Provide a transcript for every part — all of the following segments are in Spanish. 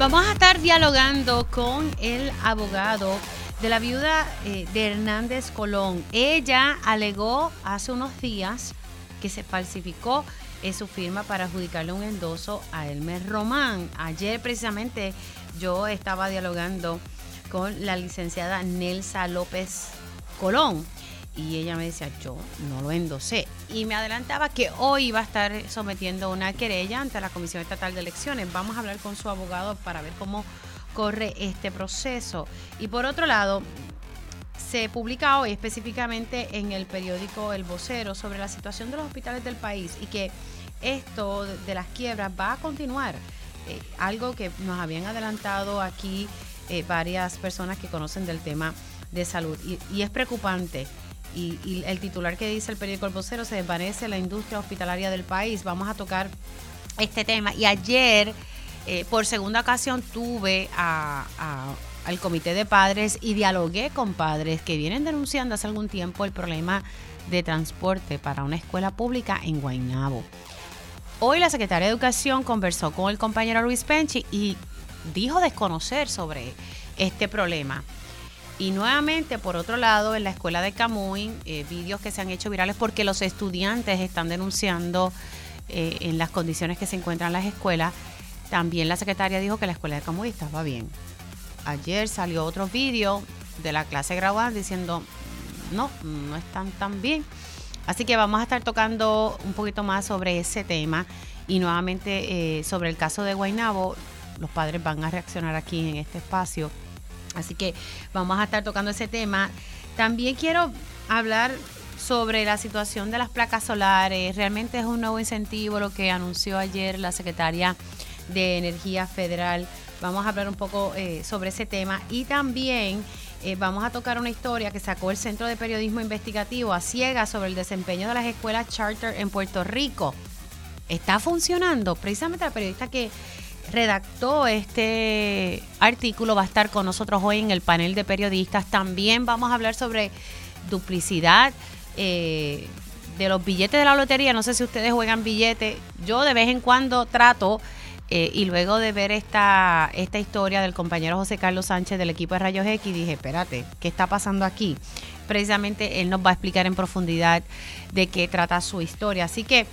Vamos a estar dialogando con el abogado de la viuda eh, de Hernández Colón. Ella alegó hace unos días que se falsificó eh, su firma para adjudicarle un endoso a Elmer Román. Ayer precisamente yo estaba dialogando con la licenciada Nelsa López Colón y ella me decía, yo no lo endosé. Y me adelantaba que hoy iba a estar sometiendo una querella ante la Comisión Estatal de Elecciones. Vamos a hablar con su abogado para ver cómo corre este proceso. Y por otro lado, se publica hoy específicamente en el periódico El Vocero sobre la situación de los hospitales del país y que esto de las quiebras va a continuar. Eh, algo que nos habían adelantado aquí eh, varias personas que conocen del tema de salud. y es preocupante y, el titular que dice el periódico El Vocero, se desvanece la industria hospitalaria del país. Vamos a tocar este tema. Y ayer, eh, por segunda ocasión, tuve al comité de padres y dialogué con padres que vienen denunciando hace algún tiempo el problema de transporte para una escuela pública en Guaynabo. Hoy la secretaria de Educación conversó con el compañero Luis Penchi y dijo desconocer sobre este problema. Y nuevamente, por otro lado, en la escuela de Camuy, eh, vídeos que se han hecho virales porque los estudiantes están denunciando eh, en las condiciones que se encuentran las escuelas. También la secretaria dijo que la escuela de Camuy estaba bien. Ayer salió otro vídeo de la clase graduada diciendo, no, no están tan bien. Así que vamos a estar tocando un poquito más sobre ese tema y nuevamente eh, sobre el caso de Guainabo. Los padres van a reaccionar aquí en este espacio Así que vamos a estar tocando ese tema. También quiero hablar sobre la situación de las placas solares. Realmente es un nuevo incentivo lo que anunció ayer la secretaria de Energía Federal. Vamos a hablar un poco eh, sobre ese tema y también eh, vamos a tocar una historia que sacó el Centro de Periodismo Investigativo a ciegas sobre el desempeño de las escuelas charter en Puerto Rico. ¿Está funcionando? Precisamente la periodista que redactó este artículo va a estar con nosotros hoy en el panel de periodistas. También vamos a hablar sobre duplicidad eh, de los billetes de la lotería. No sé si ustedes juegan billetes. Yo de vez en cuando trato. Eh, y luego de ver esta, esta historia del compañero José Carlos Sánchez del equipo de Rayos X, dije, espérate, ¿qué está pasando aquí? Precisamente él nos va a explicar en profundidad de qué trata su historia. Así que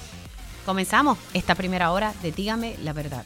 comenzamos esta primera hora de Dígame la verdad.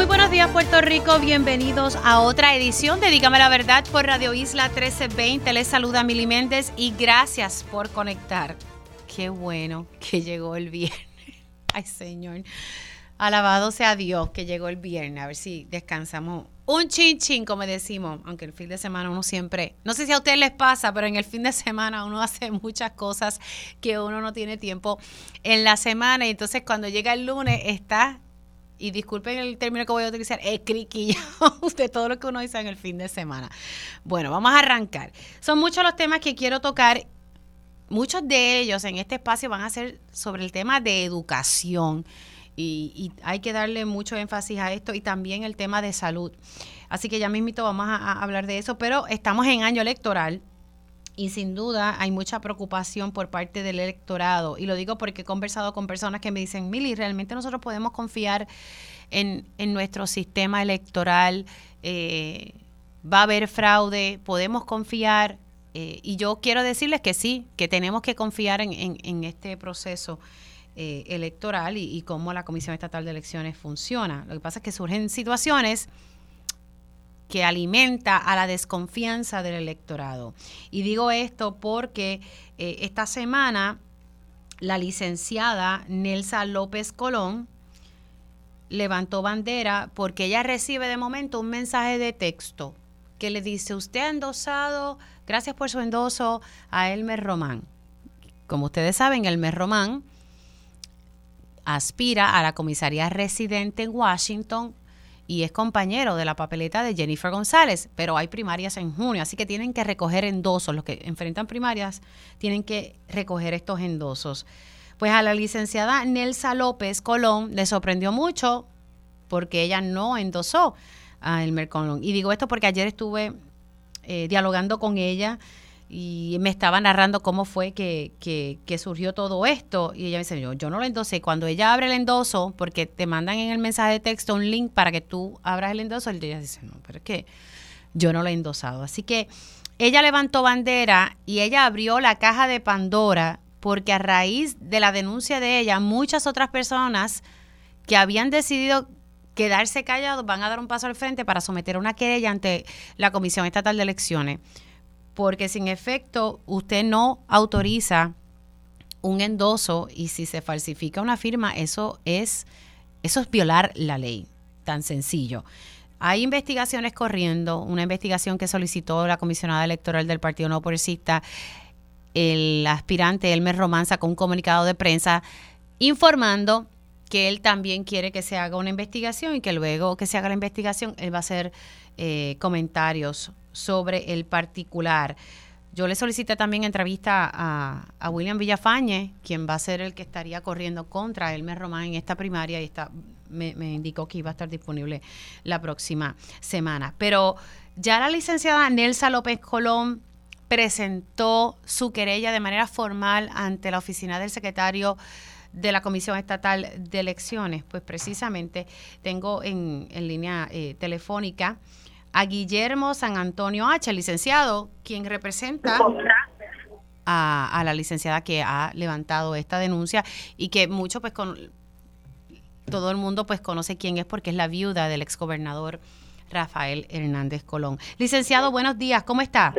Muy buenos días Puerto Rico, bienvenidos a otra edición de Dígame la Verdad por Radio Isla 1320. Les saluda Mili Méndez y gracias por conectar. Qué bueno que llegó el viernes. Ay Señor, alabado sea Dios que llegó el viernes. A ver si descansamos un chin chin, como decimos, aunque el fin de semana uno siempre, no sé si a ustedes les pasa, pero en el fin de semana uno hace muchas cosas que uno no tiene tiempo en la semana y entonces cuando llega el lunes está y disculpen el término que voy a utilizar, es criquillo de todo lo que uno dice en el fin de semana. Bueno, vamos a arrancar. Son muchos los temas que quiero tocar. Muchos de ellos en este espacio van a ser sobre el tema de educación. Y, hay que darle mucho énfasis a esto y también el tema de salud. Así que ya mismito vamos a hablar de eso, pero estamos en año electoral y sin duda hay mucha preocupación por parte del electorado. Y lo digo porque he conversado con personas que me dicen, Mili, realmente nosotros podemos confiar en, nuestro sistema electoral, eh, va a haber fraude, podemos confiar. Eh, y yo quiero decirles que sí, que tenemos que confiar en, este proceso eh, electoral y cómo la Comisión Estatal de Elecciones funciona. Lo que pasa es que surgen situaciones que alimenta a la desconfianza del electorado. Y digo esto porque eh, esta semana la licenciada Nelsa López Colón levantó bandera porque ella recibe de momento un mensaje de texto que le dice, usted ha endosado, gracias por su endoso a Elmer Román. Como ustedes saben, Elmer Román aspira a la comisaría residente en Washington y es compañero de la papeleta de Jennifer González, pero hay primarias en junio, así que tienen que recoger endosos. Los que enfrentan primarias tienen que recoger estos endosos. Pues a la licenciada Nelsa López Colón le sorprendió mucho porque ella no endosó a Elmer Colón. Y digo esto porque ayer estuve eh, dialogando con ella y me estaba narrando cómo fue que, que, surgió todo esto. Y ella me dice, yo, yo no lo endosé. Cuando ella abre el endoso, porque te mandan en el mensaje de texto un link para que tú abras el endoso, ella dice, no, pero es que yo no lo he endosado. Así que ella levantó bandera y ella abrió la caja de Pandora porque a raíz de la denuncia de ella, muchas otras personas que habían decidido quedarse callados van a dar un paso al frente para someter una querella ante la Comisión Estatal de Elecciones porque sin efecto usted no autoriza un endoso y si se falsifica una firma, eso es, eso es violar la ley, tan sencillo. Hay investigaciones corriendo, una investigación que solicitó la comisionada electoral del Partido No Progresista, el aspirante Elmer Román sacó un comunicado de prensa informando que él también quiere que se haga una investigación y que luego que se haga la investigación él va a hacer eh, comentarios sobre el particular. Yo le solicité también entrevista a, William Villafañe, quien va a ser el que estaría corriendo contra Elmer Román en esta primaria y está, me, me, indicó que iba a estar disponible la próxima semana. Pero ya la licenciada Nelsa López Colón presentó su querella de manera formal ante la oficina del secretario de la Comisión Estatal de Elecciones. Pues precisamente tengo en, en línea eh, telefónica a Guillermo San Antonio H., licenciado, quien representa a, la licenciada que ha levantado esta denuncia y que mucho pues con todo el mundo pues conoce quién es porque es la viuda del exgobernador Rafael Hernández Colón. Licenciado, buenos días, ¿cómo está?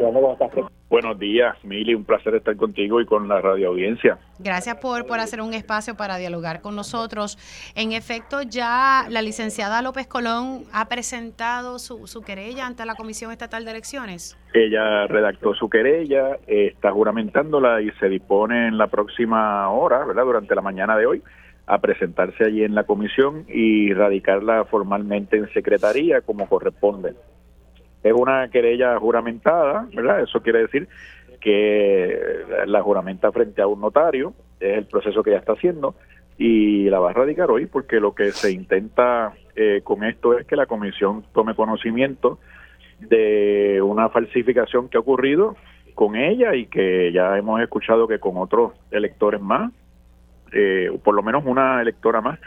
Buenos días, Mili, un placer estar contigo y con la radio audiencia. Gracias por, por hacer un espacio para dialogar con nosotros. En efecto, ya la licenciada López Colón ha presentado su, su querella ante la Comisión Estatal de Elecciones. Ella redactó su querella, está juramentándola y se dispone en la próxima hora, ¿verdad? Durante la mañana de hoy a presentarse allí en la comisión y radicarla formalmente en secretaría como corresponde. Es una querella juramentada, ¿verdad? Eso quiere decir que la juramenta frente a un notario, es el proceso que ya está haciendo, y la va a radicar hoy porque lo que se intenta eh, con esto es que la comisión tome conocimiento de una falsificación que ha ocurrido con ella y que ya hemos escuchado que con otros electores más, eh, por lo menos una electora más,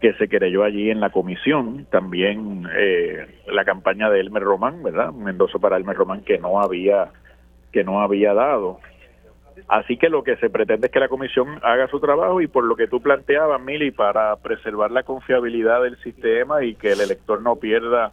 que se querelló allí en la comisión, también eh, la campaña de Elmer Román, ¿verdad? Un endoso para Elmer Román que no había que no había dado. Así que lo que se pretende es que la comisión haga su trabajo y por lo que tú planteabas, Mili, para preservar la confiabilidad del sistema y que el elector no pierda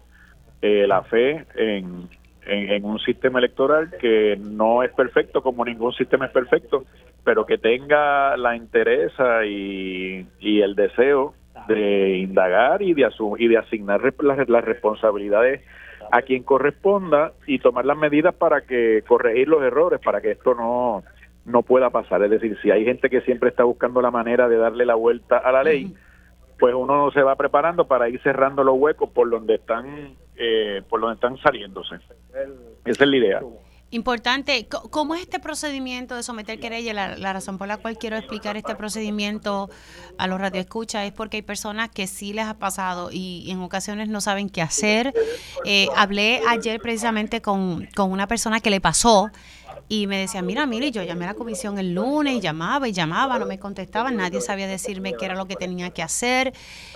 eh, la fe en, en, un sistema electoral que no es perfecto como ningún sistema es perfecto, pero que tenga la interesa y, y el deseo de indagar y de, y de asignar las, las responsabilidades a quien corresponda y tomar las medidas para que corregir los errores, para que esto no, no pueda pasar. Es decir, si hay gente que siempre está buscando la manera de darle la vuelta a la ley, pues uno se va preparando para ir cerrando los huecos por donde están, eh, por donde están saliéndose. Esa es la idea. Importante, ¿cómo es este procedimiento de someter querella? La, razón por la cual quiero explicar este procedimiento a los radioescuchas es porque hay personas que sí les ha pasado y, en ocasiones no saben qué hacer. Eh, hablé ayer precisamente con, con una persona que le pasó y me decía, mira, mire, yo llamé a la comisión el lunes y llamaba y llamaba, no me contestaban, nadie sabía decirme qué era lo que tenía que hacer.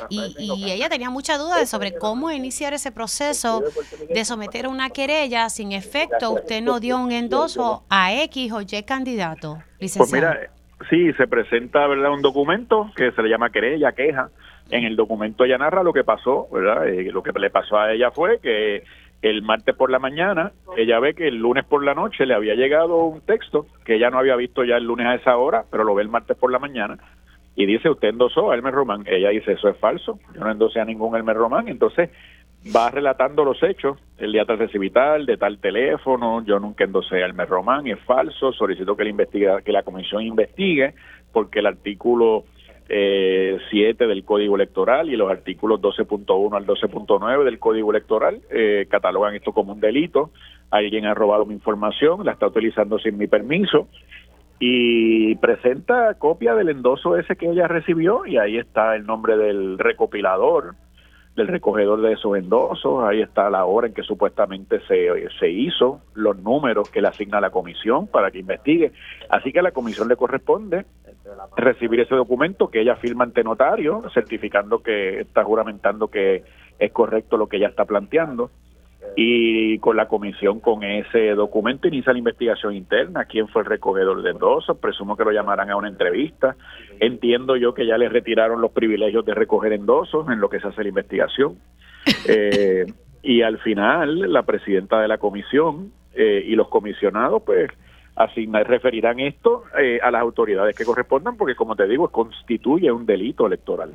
Y, y ella tenía mucha duda sobre cómo iniciar ese proceso de someter una querella sin efecto. Usted no dio un endoso a X o Y candidato, licenciado. Pues mira, sí, se presenta ¿verdad? un documento que se le llama querella, queja. En el documento ella narra lo que pasó, ¿verdad? Eh, lo que le pasó a ella fue que el martes por la mañana, ella ve que el lunes por la noche le había llegado un texto que ella no había visto ya el lunes a esa hora, pero lo ve el martes por la mañana y dice, usted endosó a Elmer Román. Ella dice, eso es falso, yo no endosé a ningún Elmer Román. Entonces va relatando los hechos, el día tras tal, de tal teléfono, yo nunca endosé a Elmer Román, es falso, solicito que, la, investiga, que la comisión investigue porque el artículo eh, 7 del Código Electoral y los artículos 12.1 al 12.9 del Código Electoral eh, catalogan esto como un delito. Alguien ha robado mi información, la está utilizando sin mi permiso y presenta copia del endoso ese que ella recibió y ahí está el nombre del recopilador, del recogedor de esos endosos, ahí está la hora en que supuestamente se, se hizo, los números que le asigna la comisión para que investigue. Así que a la comisión le corresponde recibir ese documento que ella firma ante notario, certificando que está juramentando que es correcto lo que ella está planteando y con la comisión con ese documento inicia la investigación interna, quién fue el recogedor de endosos, presumo que lo llamarán a una entrevista, entiendo yo que ya les retiraron los privilegios de recoger endosos en lo que se hace la investigación. Eh, y al final la presidenta de la comisión eh, y los comisionados pues asignar, referirán esto eh, a las autoridades que correspondan porque como te digo constituye un delito electoral.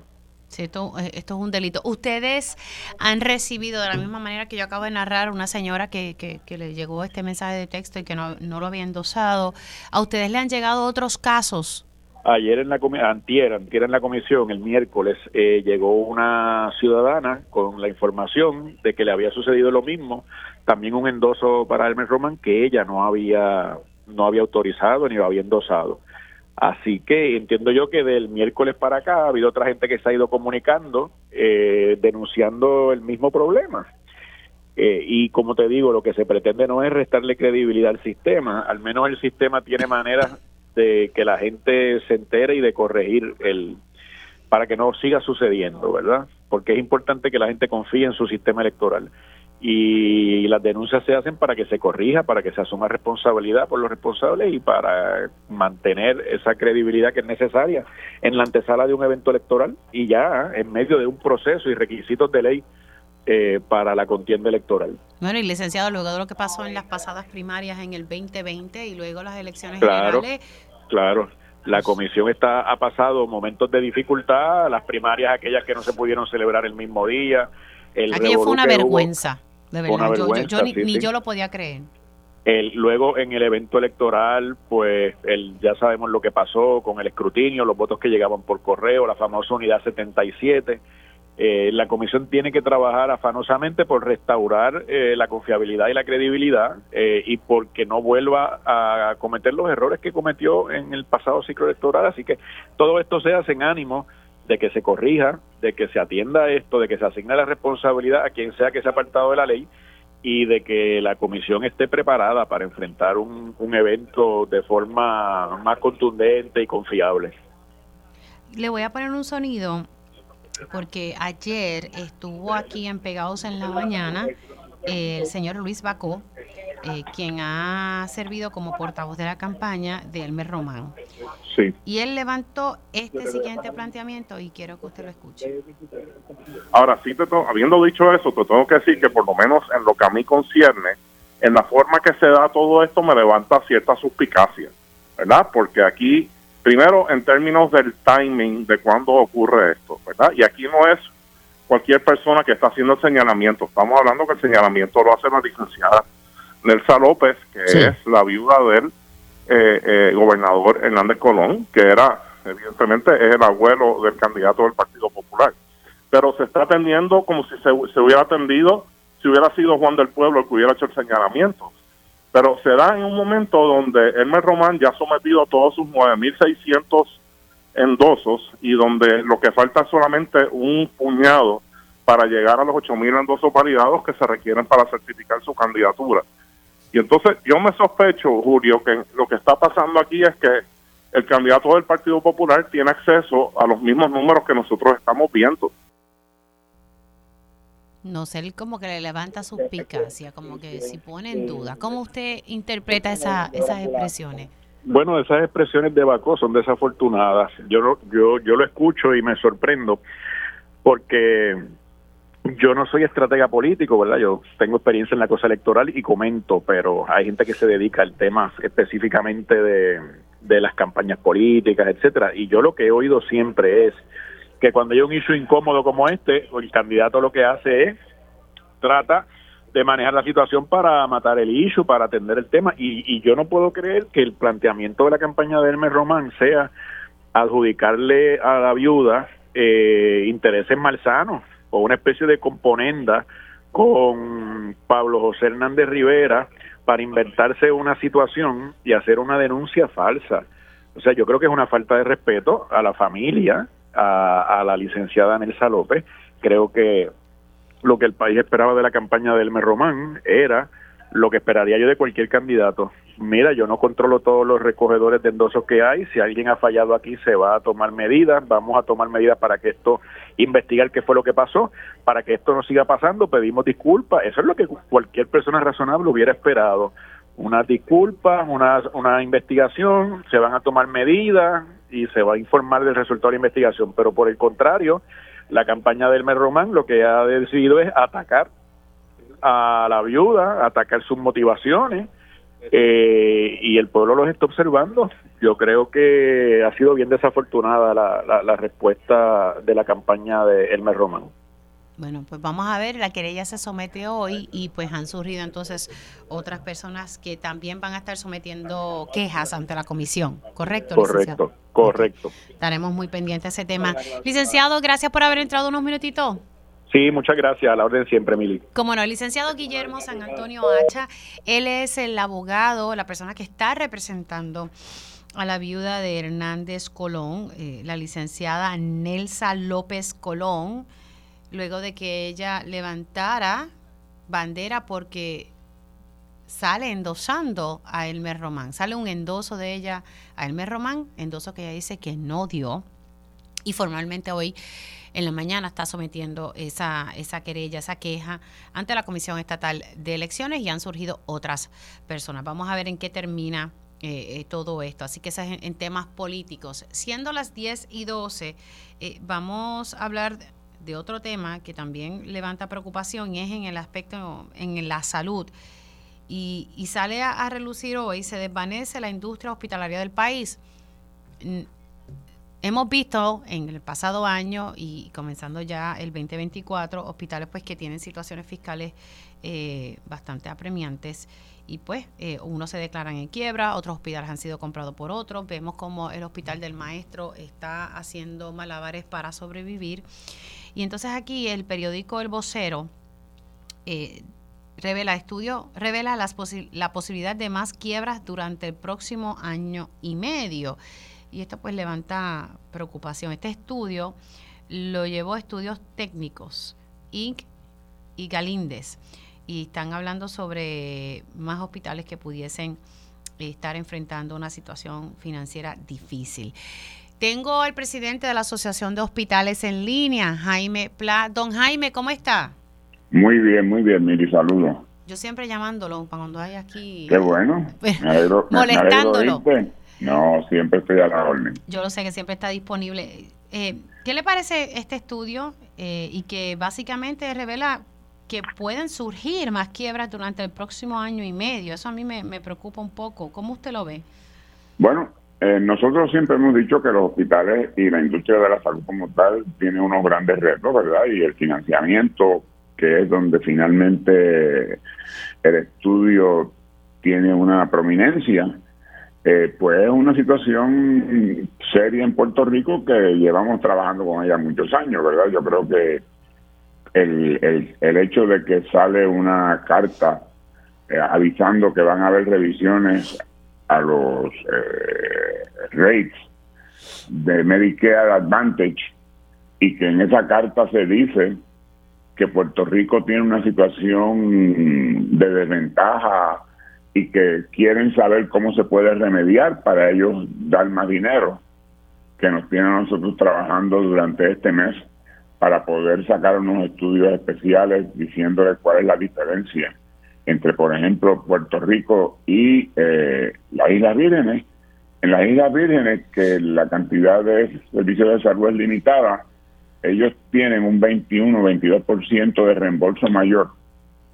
Esto, eh, esto, es un delito. Ustedes han recibido, de la misma manera que yo acabo de narrar, una señora que, que, le llegó este mensaje de texto y que no, no, lo había endosado. ¿A ustedes le han llegado otros casos? Ayer en la antier, antier en la comisión, el miércoles, eh, llegó una ciudadana con la información de que le había sucedido lo mismo, también un endoso para Hermes Roman que ella no había no había autorizado ni lo había endosado. Así que entiendo yo que del miércoles para acá ha habido otra gente que se ha ido comunicando, eh, denunciando el mismo problema. Eh, y como te digo, lo que se pretende no es restarle credibilidad al sistema, al menos el sistema tiene maneras de que la gente se entere y de corregir el para que no siga sucediendo, ¿verdad? Porque es importante que la gente confíe en su sistema electoral y las denuncias se hacen para que se corrija, para que se asuma responsabilidad por los responsables y para mantener esa credibilidad que es necesaria en la antesala de un evento electoral y ya en medio de un proceso y requisitos de ley eh, para la contienda electoral. Bueno, y licenciado, luego de lo que pasó en las pasadas primarias en el 2020 y luego las elecciones claro, generales. Claro, la comisión está ha pasado momentos de dificultad, las primarias aquellas que no se pudieron celebrar el mismo día. El Aquello fue una vergüenza. De verdad, yo, ni, yo lo podía creer. El, luego en el evento electoral, pues el, ya sabemos lo que pasó con el escrutinio, los votos que llegaban por correo, la famosa unidad 77. Eh, la comisión tiene que trabajar afanosamente por restaurar eh, la confiabilidad y la credibilidad eh, y porque no vuelva a cometer los errores que cometió en el pasado ciclo electoral. Así que todo esto se hace en ánimo de que se corrija, de que se atienda esto, de que se asigne la responsabilidad a quien sea que se ha apartado de la ley y de que la comisión esté preparada para enfrentar un, evento de forma más contundente y confiable. Le voy a poner un sonido porque ayer estuvo aquí en Pegados en la Mañana el señor Luis Bacó, eh, quien ha servido como portavoz de la campaña de Elmer Román. Sí. Y él levantó este siguiente planteamiento y quiero que usted lo escuche. Ahora sí, te habiendo dicho eso, te tengo que decir que por lo menos en lo que a mí concierne, en la forma que se da todo esto me levanta cierta suspicacia, ¿verdad? Porque aquí, primero en términos del timing de cuándo ocurre esto, ¿verdad? Y aquí no es cualquier persona que está haciendo el señalamiento, estamos hablando que el señalamiento lo hace la licenciada Nelsa López, que es la viuda del eh, eh, gobernador Hernández Colón, que era, evidentemente, es el abuelo del candidato del Partido Popular. Pero se está atendiendo como si se, hubiera atendido, si hubiera sido Juan del Pueblo el que hubiera hecho el señalamiento. Pero se da en un momento donde Hermes Román ya ha sometido todos sus 9.600 endosos y donde lo que falta es solamente un puñado para llegar a los 8.000 endosos validados que se requieren para certificar su candidatura. Y entonces yo me sospecho, Julio, que lo que está pasando aquí es que el candidato del Partido Popular tiene acceso a los mismos números que nosotros estamos viendo. No sé, él como que le levanta suspicacia, como que si pone en duda. ¿Cómo usted interpreta esa, esas expresiones? Bueno, esas expresiones de Bacó son desafortunadas. Yo, yo, yo lo escucho y me sorprendo porque yo no soy estratega político, ¿verdad? Yo tengo experiencia en la cosa electoral y comento, pero hay gente que se dedica al tema específicamente de, de las campañas políticas, etcétera. Y yo lo que he oído siempre es que cuando hay un issue incómodo como este, el candidato lo que hace es trata de manejar la situación para matar el issue, para atender el tema. Y, y yo no puedo creer que el planteamiento de la campaña de Hermes Román sea adjudicarle a la viuda eh, intereses malsanos o una especie de componenda con Pablo José Hernández Rivera para inventarse una situación y hacer una denuncia falsa. O sea, yo creo que es una falta de respeto a la familia, a, a la licenciada Nelsa López. Creo que lo que el país esperaba de la campaña del Elmer Román era lo que esperaría yo de cualquier candidato. Mira, yo no controlo todos los recogedores de endosos que hay. Si alguien ha fallado aquí, se va a tomar medidas. Vamos a tomar medidas para que esto, investigar qué fue lo que pasó, para que esto no siga pasando. Pedimos disculpas. Eso es lo que cualquier persona razonable hubiera esperado. Unas disculpas, una, una investigación, se van a tomar medidas y se va a informar del resultado de la investigación. Pero por el contrario, la campaña del Mer Román lo que ha decidido es atacar a la viuda, atacar sus motivaciones, eh, y el pueblo los está observando. Yo creo que ha sido bien desafortunada la, la, respuesta de la campaña de Elmer Román. Bueno, pues vamos a ver, la querella se somete hoy y pues han surgido entonces otras personas que también van a estar sometiendo quejas ante la comisión, ¿correcto? Correcto, correcto. Estaremos muy pendientes de ese tema. Licenciado, gracias por haber entrado unos minutitos. Sí, muchas gracias. A la orden siempre, Mili. Como no, el licenciado Guillermo San Antonio Hacha, él es el abogado, la persona que está representando a la viuda de Hernández Colón, eh, la licenciada Nelsa López Colón, luego de que ella levantara bandera porque sale endosando a Elmer Román. Sale un endoso de ella a Elmer Román, endoso que ella dice que no dio. Y formalmente hoy en la mañana está sometiendo esa, esa querella, esa queja ante la Comisión Estatal de Elecciones y han surgido otras personas. Vamos a ver en qué termina eh, eh, todo esto. Así que eso es en, temas políticos. Siendo las 10 y 12, eh, vamos a hablar otro tema que también levanta preocupación y es en el aspecto, en la salud. Y, y sale a, a relucir hoy, se desvanece la industria hospitalaria del país Hemos visto en el pasado año y comenzando ya el 2024 hospitales pues que tienen situaciones fiscales eh, bastante apremiantes y pues eh, unos se declaran en quiebra, otros hospitales han sido comprados por otros. Vemos como el hospital del maestro está haciendo malabares para sobrevivir. Y entonces aquí el periódico El Vocero eh, revela estudio revela la posibilidad de más quiebras durante el próximo año y medio y esto pues levanta preocupación. Este estudio lo llevó estudios técnicos, Inc. y Galíndez, y están hablando sobre más hospitales que pudiesen estar enfrentando una situación financiera difícil. Tengo al presidente de la Asociación de Hospitales en línea, Jaime Pla. Don Jaime, ¿cómo está? Muy bien, muy bien, Miri, saludo. Yo siempre llamándolo para cuando hay aquí. Qué bueno. molestándolo. No, siempre estoy a la orden. Yo lo sé que siempre está disponible. Eh, ¿Qué le parece este estudio eh, y que básicamente revela que pueden surgir más quiebras durante el próximo año y medio? Eso a mí me, preocupa un poco. ¿Cómo usted lo ve? Bueno, eh, nosotros siempre hemos dicho que los hospitales y la industria de la salud como tal tienen unos grandes retos, ¿verdad? Y el financiamiento, que es donde finalmente el estudio tiene una prominencia eh, pues es una situación seria en Puerto Rico que llevamos trabajando con ella muchos años, ¿verdad? Yo creo que el, el, hecho de que sale una carta eh, avisando que van a haber revisiones a los eh, rates de Medicare Advantage y que en esa carta se dice que Puerto Rico tiene una situación de desventaja y que quieren saber cómo se puede remediar para ellos dar más dinero que nos tienen nosotros trabajando durante este mes para poder sacar unos estudios especiales diciéndole cuál es la diferencia entre, por ejemplo, Puerto Rico y eh, las Islas Vírgenes. En las Islas Vírgenes, que la cantidad de servicios de salud es limitada, ellos tienen un 21-22% de reembolso mayor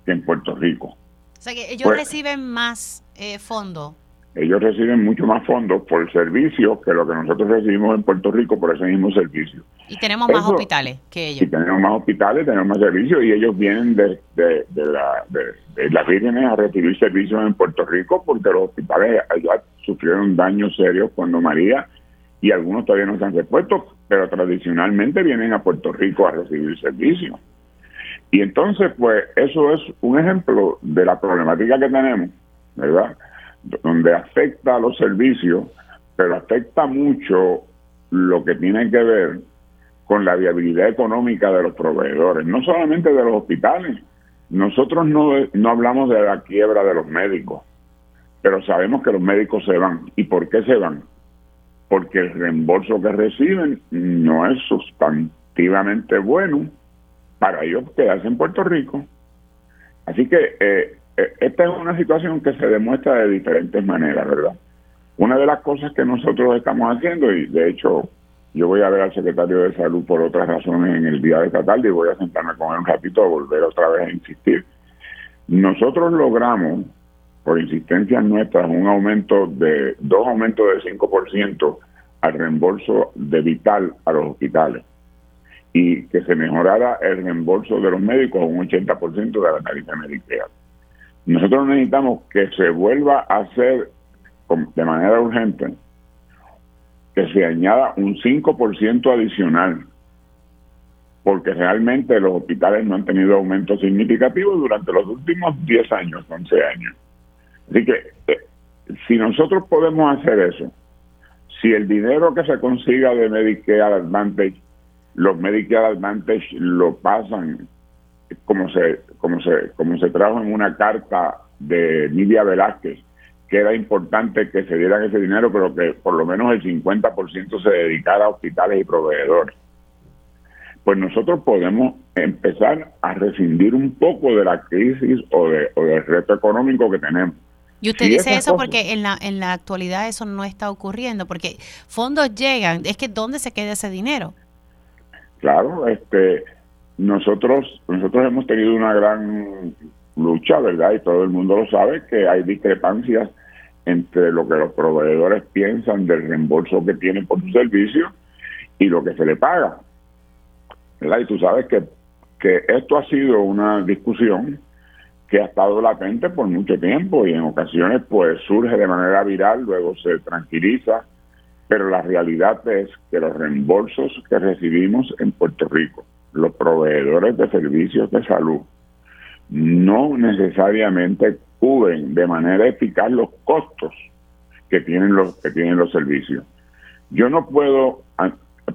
que en Puerto Rico. O sea que ellos pues, reciben más eh, fondos. Ellos reciben mucho más fondos por el servicio que lo que nosotros recibimos en Puerto Rico por ese mismo servicio. Y tenemos más hospitales que ellos. Y tenemos más hospitales, tenemos más servicios y ellos vienen de, de, la, de, las vírgenes a recibir servicios en Puerto Rico porque los hospitales allá sufrieron daños serios cuando María y algunos todavía no se han repuesto, pero tradicionalmente vienen a Puerto Rico a recibir servicio. Y entonces, pues eso es un ejemplo de la problemática que tenemos, ¿verdad? Donde afecta a los servicios, pero afecta mucho lo que tiene que ver con la viabilidad económica de los proveedores, no solamente de los hospitales. Nosotros no, no hablamos de la quiebra de los médicos, pero sabemos que los médicos se van. ¿Y por qué se van? Porque el reembolso que reciben no es sustantivamente bueno para ellos quedarse en Puerto Rico. Así que eh, esta es una situación que se demuestra de diferentes maneras, ¿verdad? Una de las cosas que nosotros estamos haciendo, y de hecho yo voy a ver al secretario de salud por otras razones en el día de esta tarde y voy a sentarme con él un ratito a volver otra vez a insistir. Nosotros logramos, por insistencia nuestra, un aumento de, dos aumentos de 5% al reembolso de vital a los hospitales y que se mejorara el reembolso de los médicos a un 80% de la tarifa médica. Nosotros necesitamos que se vuelva a hacer de manera urgente que se añada un 5% adicional, porque realmente los hospitales no han tenido aumentos significativos durante los últimos 10 años, 11 años. Así que eh, si nosotros podemos hacer eso, si el dinero que se consiga de Medicare Advantage, los Medicare Advantage lo pasan como se, como se, como se trajo en una carta de Nidia Velázquez, que era importante que se dieran ese dinero, pero que por lo menos el 50% se dedicara a hospitales y proveedores. Pues nosotros podemos empezar a rescindir un poco de la crisis o, de, o del reto económico que tenemos. Y usted dice eso porque en la, en la actualidad eso no está ocurriendo, porque fondos llegan, es que ¿dónde se queda ese dinero? Claro, este, nosotros, nosotros hemos tenido una gran lucha, ¿verdad? Y todo el mundo lo sabe, que hay discrepancias entre lo que los proveedores piensan del reembolso que tienen por su servicio y lo que se le paga. ¿verdad? Y tú sabes que, que esto ha sido una discusión que ha estado latente por mucho tiempo y en ocasiones pues surge de manera viral, luego se tranquiliza, pero la realidad es que los reembolsos que recibimos en Puerto Rico, los proveedores de servicios de salud, no necesariamente cubren de manera eficaz los costos que tienen los que tienen los servicios. Yo no puedo,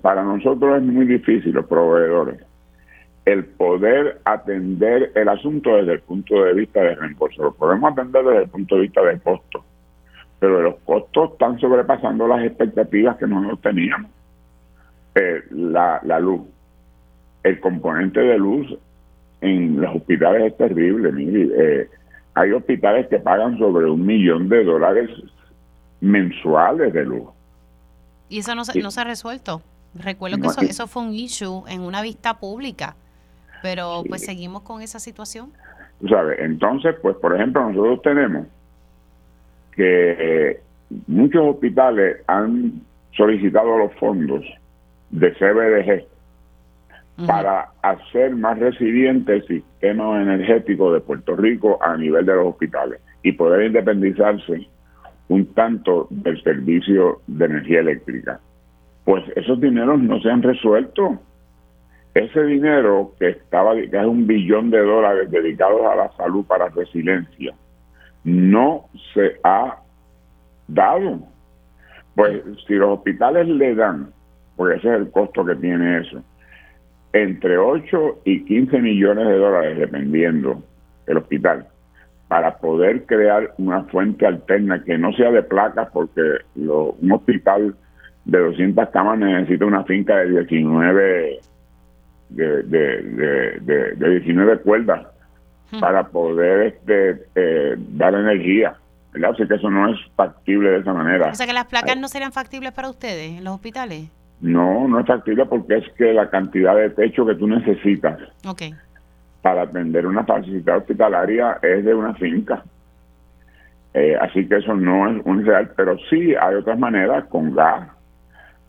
para nosotros es muy difícil los proveedores el poder atender el asunto desde el punto de vista de reembolso. Lo podemos atender desde el punto de vista de costo, pero los costos están sobrepasando las expectativas que nosotros teníamos. Eh, la, la luz, el componente de luz en los hospitales es terrible. Mire, eh, hay hospitales que pagan sobre un millón de dólares mensuales de luz. Y eso no se, no se ha resuelto. Recuerdo que eso, eso fue un issue en una vista pública, pero pues seguimos con esa situación. Tú sabes, entonces, pues por ejemplo, nosotros tenemos que eh, muchos hospitales han solicitado los fondos de CBDG para hacer más resiliente el sistema energético de Puerto Rico a nivel de los hospitales y poder independizarse un tanto del servicio de energía eléctrica. Pues esos dineros no se han resuelto. Ese dinero que estaba que es un billón de dólares dedicados a la salud para resiliencia no se ha dado. Pues si los hospitales le dan, porque ese es el costo que tiene eso, entre 8 y 15 millones de dólares, dependiendo el hospital, para poder crear una fuente alterna que no sea de placas, porque un hospital de 200 camas necesita una finca de 19 de, de, de, 19 cuerdas hmm. para poder este, eh, dar energía. ¿verdad? Así que eso no es factible de esa manera. O sea que las placas no serían factibles para ustedes en los hospitales. No, no es factible porque es que la cantidad de techo que tú necesitas para atender una facilidad hospitalaria es de una finca. Eh, así que eso no es un real, pero sí hay otras maneras con gas,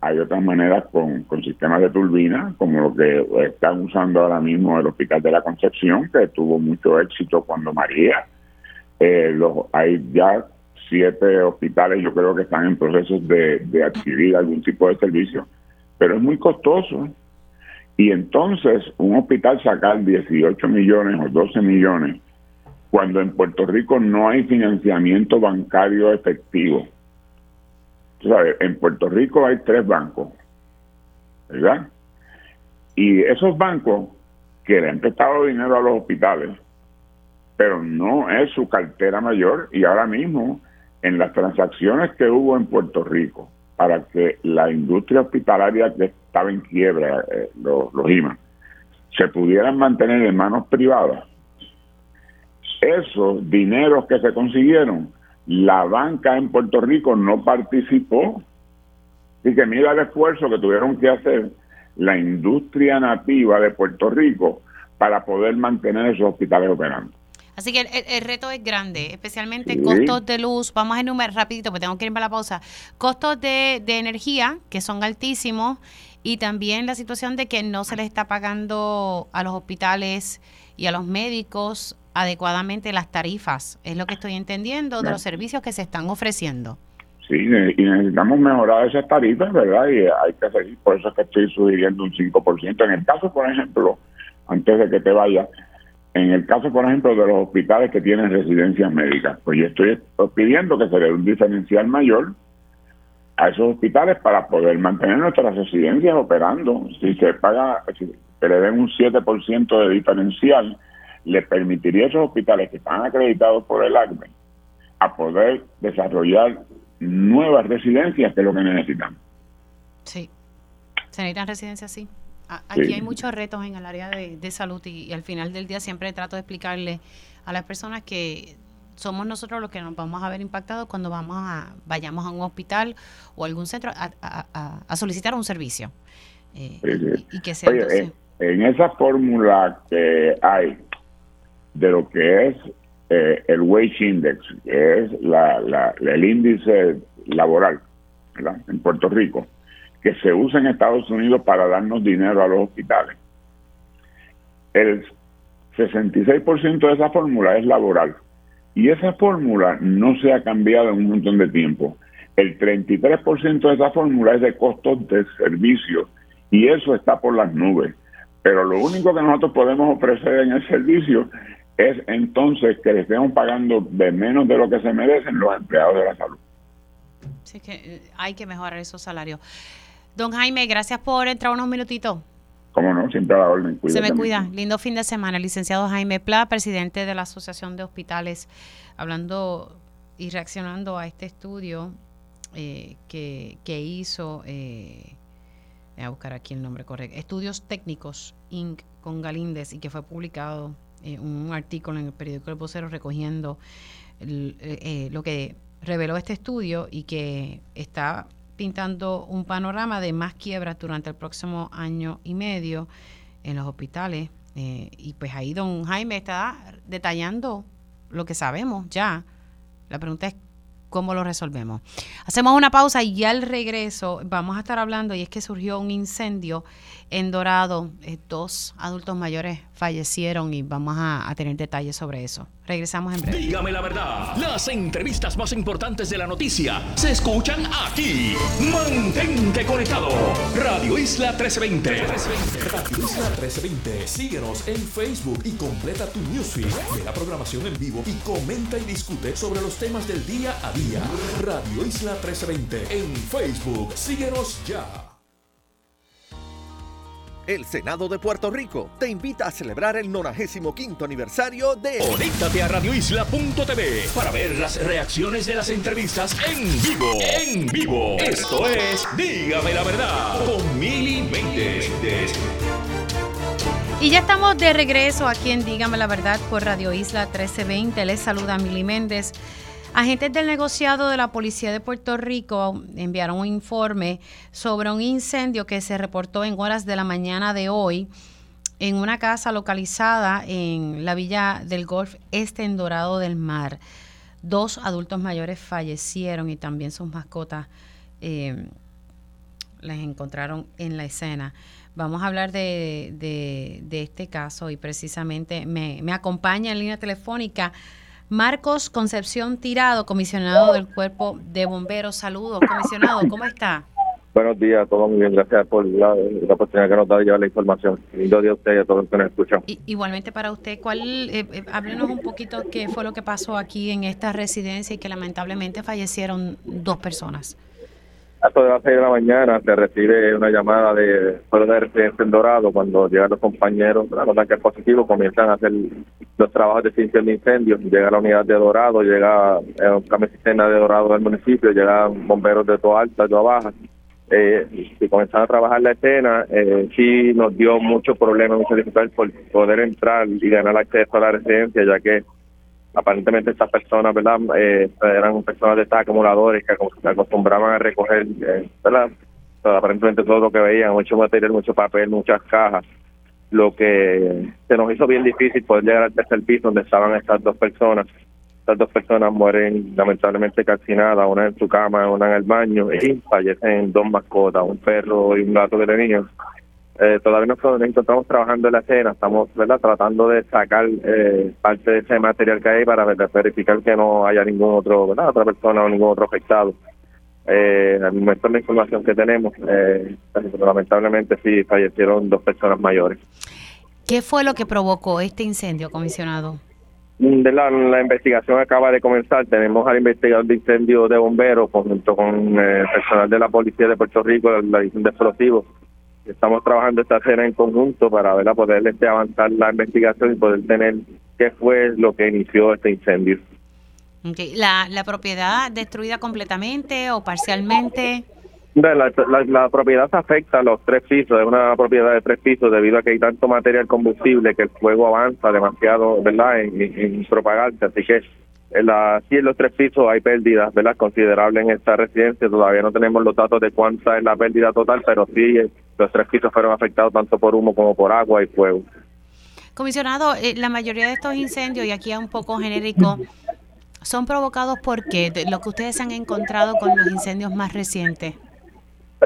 hay otras maneras con, con sistemas de turbina, como lo que están usando ahora mismo el Hospital de la Concepción, que tuvo mucho éxito cuando María. Eh, los, hay ya siete hospitales yo creo que están en proceso de, de adquirir algún tipo de servicio, pero es muy costoso. Y entonces un hospital sacar 18 millones o 12 millones cuando en Puerto Rico no hay financiamiento bancario efectivo. ¿Sabes? En Puerto Rico hay tres bancos, ¿verdad? Y esos bancos que le han prestado dinero a los hospitales, pero no es su cartera mayor y ahora mismo en las transacciones que hubo en Puerto Rico para que la industria hospitalaria que estaba en quiebra, eh, los, los IMA, se pudieran mantener en manos privadas, esos dineros que se consiguieron, la banca en Puerto Rico no participó. Y que mira el esfuerzo que tuvieron que hacer la industria nativa de Puerto Rico para poder mantener esos hospitales operando. Así que el, reto es grande, especialmente costos de luz. Vamos a enumerar rapidito, porque tengo que irme a la pausa. Costos de, de energía, que son altísimos, y también la situación de que no se les está pagando a los hospitales y a los médicos adecuadamente las tarifas. Es lo que estoy entendiendo de los servicios que se están ofreciendo. Sí, y necesitamos mejorar esas tarifas, ¿verdad? Y hay que seguir, por eso es que estoy sugiriendo un 5%. En el caso, por ejemplo, antes de que te vaya, en el caso, por ejemplo, de los hospitales que tienen residencias médicas, pues yo estoy pidiendo que se dé un diferencial mayor a esos hospitales para poder mantener nuestras residencias operando. Si se paga, si se le den un 7% de diferencial, le permitiría a esos hospitales que están acreditados por el ACME a poder desarrollar nuevas residencias, que es lo que necesitan. Sí, se necesitan residencias, sí. Aquí hay muchos retos en el área de, salud y, al final del día siempre trato de explicarle a las personas que somos nosotros los que nos vamos a ver impactados cuando vamos a vayamos a un hospital o algún centro a, solicitar un servicio. Eh, y, que sea en esa fórmula que hay de lo que es eh, el wage index, que es la, el índice laboral en Puerto Rico, que se usa en Estados Unidos para darnos dinero a los hospitales. El 66% de esa fórmula es laboral y esa fórmula no se ha cambiado en un montón de tiempo. El 33% de esa fórmula es de costos de servicio y eso está por las nubes. Pero lo único que nosotros podemos ofrecer en el servicio es entonces que le estemos pagando de menos de lo que se merecen los empleados de la salud. Sí, que eh, hay que mejorar esos salarios. Don Jaime, gracias por entrar unos minutitos. Cómo no, siempre a la orden. Se me cuida. Lindo fin de semana. Licenciado Jaime Pla, presidente de la Asociación de Hospitales, hablando y reaccionando a este estudio eh, que, que, hizo, eh, voy a buscar aquí el nombre correcto, Estudios Técnicos Inc. con Galíndez y que fue publicado eh, un artículo en el periódico El Vocero recogiendo eh, lo que reveló este estudio y que está pintando un panorama de más quiebras durante el próximo año y medio en los hospitales. y pues ahí don Jaime está detallando lo que sabemos ya. La pregunta es cómo lo resolvemos. Hacemos una pausa y al regreso vamos a estar hablando y es que surgió un incendio en Dorado. Eh, dos adultos mayores fallecieron y vamos a, tener detalles sobre eso. Regresamos en breve. Dígame la verdad. Las entrevistas más importantes de la noticia se escuchan aquí. Mantente conectado. Radio Isla 1320. Radio Isla 1320. Síguenos en Facebook y completa tu newsfeed de la programación en vivo y comenta y discute sobre los temas del día a día. Radio Isla 1320 en Facebook. Síguenos ya. El Senado de Puerto Rico te invita a celebrar el 95 aniversario de... Conéctate a radioisla.tv para ver las reacciones de las entrevistas en vivo. En vivo. Esto es Dígame la verdad con Mili Méndez. Y ya estamos de regreso aquí en Dígame la verdad por Radio Isla 1320. Les saluda Mili Méndez. Agentes del negociado de la Policía de Puerto Rico enviaron un informe sobre un incendio que se reportó en horas de la mañana de hoy en una casa localizada en la villa del Golf Este en Dorado del Mar. Dos adultos mayores fallecieron y también sus mascotas eh, las encontraron en la escena. Vamos a hablar de, este caso y precisamente me, me acompaña en línea telefónica Marcos Concepción Tirado, comisionado del Cuerpo de Bomberos. Saludos, comisionado, ¿cómo está? Buenos días a todos, muy bien, gracias por la, oportunidad que nos da de llevar la información. Lindo día a usted y a todos los que nos escuchan. igualmente para usted, ¿cuál, eh, eh, háblenos un poquito qué fue lo que pasó aquí en esta residencia y que lamentablemente fallecieron dos personas. A de las 6 de la mañana se recibe una llamada de fuera de residencia en Dorado cuando llegan los compañeros, notan que es positivo, comienzan a hacer los trabajos de extinción de incendios. Llega la unidad de Dorado, llega eh, un cambio de Dorado del municipio, llegan bomberos de toda alta, toda baja eh, y comenzaron a trabajar la escena, eh, sí nos dio mucho problema, mucha dificultad por poder entrar y ganar acceso a la residencia, ya que aparentemente estas personas, ¿verdad? Eh, eran personas de estos acumuladores que acostumbraban a recoger, eh, ¿verdad? aparentemente todo lo que veían, mucho material, mucho papel, muchas cajas, lo que se nos hizo bien difícil poder llegar al tercer piso donde estaban estas dos personas estas dos personas mueren lamentablemente calcinadas, una en su cama, una en el baño, y fallecen dos mascotas, un perro y un gato que tenían. Eh, todavía nosotros encontramos trabajando en la escena, estamos ¿verdad? tratando de sacar eh, parte de ese material que hay para verificar que no haya ningún otro, ¿verdad? otra persona o ningún otro afectado. Eh, al momento de la información que tenemos, eh, lamentablemente sí fallecieron dos personas mayores. ¿Qué fue lo que provocó este incendio, comisionado? de la, investigación acaba de comenzar. Tenemos al investigador de incendio de bomberos junto con eh, personal de la Policía de Puerto Rico, la División de Explosivos. Estamos trabajando esta escena en conjunto para ver poder este, avanzar la investigación y poder tener qué fue lo que inició este incendio. ¿La, ¿La propiedad destruida completamente o parcialmente? La, la, propiedad se afecta a los tres pisos, es una propiedad de tres pisos debido a que hay tanto material combustible que el fuego avanza demasiado, ¿verdad?, en, propagarse, así que en la, sí en los tres pisos hay pérdidas, ¿verdad?, considerables en esta residencia, todavía no tenemos los datos de cuánta es la pérdida total, pero sí eh, los tres pisos fueron afectados tanto por humo como por agua y fuego. Comisionado, eh, la mayoría de estos incendios, y aquí es un poco genérico, son provocados por qué, lo que ustedes han encontrado con los incendios más recientes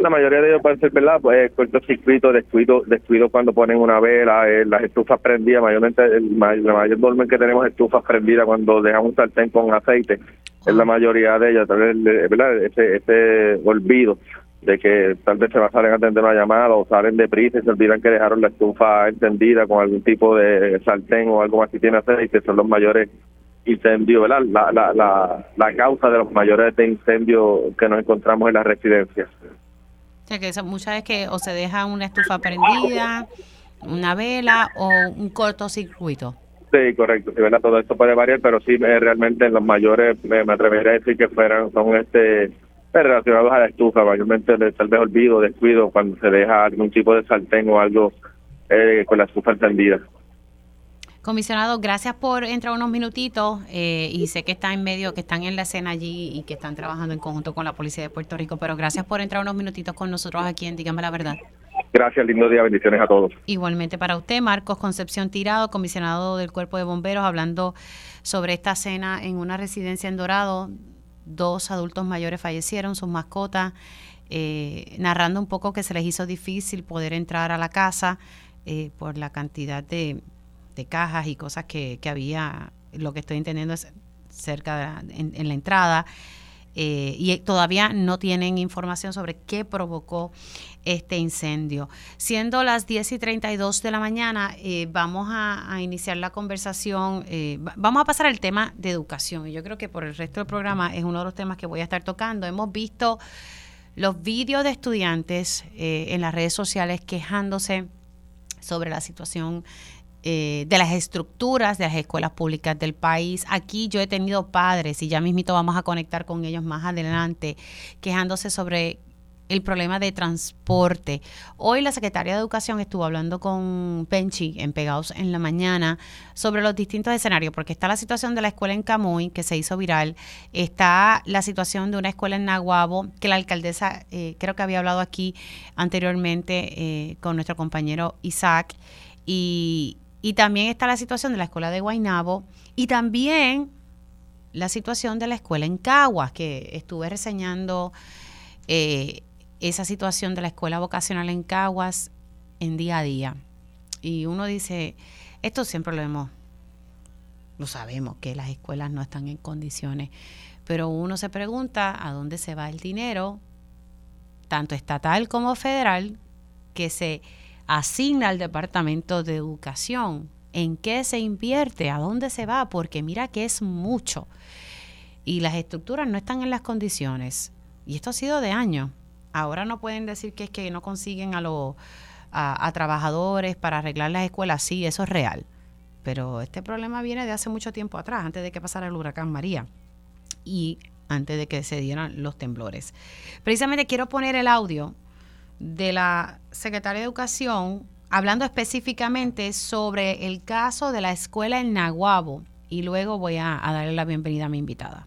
la mayoría de ellos pueden ser, ¿verdad? Pues cortocircuito, descuido, descuido cuando ponen una vela, eh, las estufas prendidas, mayormente el, la mayor volumen que tenemos es estufas prendidas cuando dejan un sartén con aceite, es la mayoría de ellas, tal vez, ¿verdad? Ese, ese olvido de que tal vez se va a salir a atender una llamada o salen deprisa y se olvidan que dejaron la estufa encendida con algún tipo de sartén o algo más que tiene aceite, son los mayores incendios, ¿verdad? La, la, la, la causa de los mayores de incendios que nos encontramos en las residencias sea, que muchas veces que o se deja una estufa prendida, una vela o un cortocircuito. Sí, correcto. Sí, ¿verdad? Todo esto puede variar, pero sí, eh, realmente los mayores me, atrevería a decir que fueran, son este pues, relacionados a la estufa, mayormente tal vez olvido, descuido, cuando se deja algún tipo de sartén o algo eh, con la estufa encendida. Comisionado, gracias por entrar unos minutitos eh, y sé que está en medio, que están en la escena allí y que están trabajando en conjunto con la Policía de Puerto Rico, pero gracias por entrar unos minutitos con nosotros aquí en Dígame la Verdad. Gracias, lindo día, bendiciones a todos. Igualmente para usted, Marcos Concepción Tirado, comisionado del Cuerpo de Bomberos, hablando sobre esta cena en una residencia en Dorado. Dos adultos mayores fallecieron, sus mascotas, eh, narrando un poco que se les hizo difícil poder entrar a la casa eh, por la cantidad de de cajas y cosas que, había, lo que estoy entendiendo es cerca de en, la entrada. Eh, y todavía no tienen información sobre qué provocó este incendio. Siendo las 10 y 32 de la mañana, eh, vamos a, iniciar la conversación, eh, vamos a pasar al tema de educación. Y yo creo que por el resto del programa es uno de los temas que voy a estar tocando. Hemos visto los vídeos de estudiantes en las redes sociales quejándose sobre la situación eh, de las estructuras de las escuelas públicas del país. Aquí yo he tenido padres, y ya mismito vamos a conectar con ellos más adelante, quejándose sobre el problema de transporte. Hoy la secretaria de Educación estuvo hablando con Penchi en Pegados en la mañana sobre los distintos escenarios, porque está la situación de la escuela en Camuy, que se hizo viral, está la situación de una escuela en Naguabo, que la alcaldesa eh, creo que había hablado aquí anteriormente eh, con nuestro compañero Isaac, y, y también está la situación de la escuela de Guainabo y también la situación de la escuela en Caguas, que estuve reseñando eh, esa situación de la escuela vocacional en Caguas en día a día. Y uno dice, esto siempre lo hemos lo sabemos que las escuelas no están en condiciones, pero uno se pregunta a dónde se va el dinero, tanto estatal como federal, que se asigna al Departamento de Educación. ¿En qué se invierte? ¿A dónde se va? Porque mira que es mucho. Y las estructuras no están en las condiciones. Y esto ha sido de años. Ahora no pueden decir que es que no consiguen a los a, trabajadores para arreglar las escuelas. Sí, eso es real. Pero este problema viene de hace mucho tiempo atrás, antes de que pasara el huracán María y antes de que se dieran los temblores. Precisamente quiero poner el audio de la secretaria de Educación hablando específicamente sobre el caso de la escuela en Nahuabo y luego voy a, darle la bienvenida a mi invitada.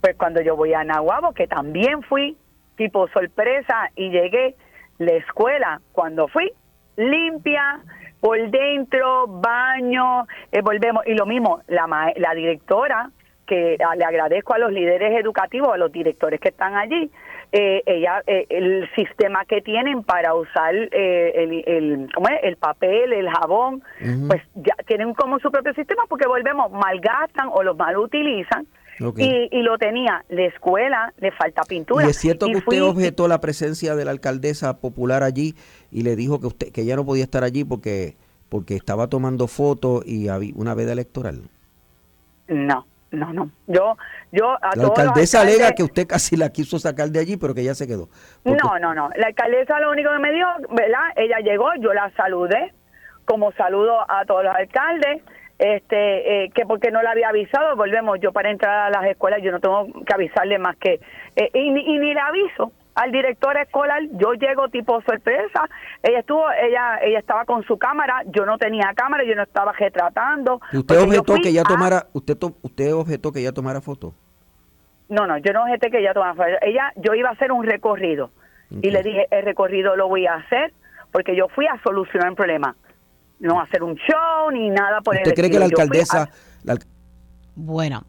Pues cuando yo voy a Nahuabo, que también fui tipo sorpresa y llegué, la escuela cuando fui limpia por dentro, baño, eh, volvemos y lo mismo, la, la directora que le agradezco a los líderes educativos, a los directores que están allí, eh, ella eh, el sistema que tienen para usar el, el, ¿cómo es? el papel, el jabón, pues ya tienen como su propio sistema porque volvemos, malgastan o los mal utilizan y, lo tenía la escuela, le falta pintura. Y es cierto que usted objetó la presencia de la alcaldesa popular allí y le dijo que usted que ella no podía estar allí porque porque estaba tomando fotos y había una veda electoral. No, no, no. Yo, yo la alcaldesa alega que usted casi la quiso sacar de allí, pero que ya se quedó. No, no, no. La alcaldesa lo único que me dio, ¿verdad? Ella llegó, yo la saludé, como saludo a todos los alcaldes este eh, que porque no la había avisado volvemos yo para entrar a las escuelas yo no tengo que avisarle más que eh, y, ni le aviso al director escolar yo llego tipo sorpresa ella estuvo ella ella estaba con su cámara yo no tenía cámara yo no estaba retratando usted objetó que ella tomara usted usted objetó que ella tomara foto no no yo no objeté que ella tomara foto. Ella yo iba a hacer un recorrido. Y le dije el recorrido lo voy a hacer porque yo fui a solucionar el problema. No hacer un show ni nada por ¿Usted cree que la alcaldesa... Bueno,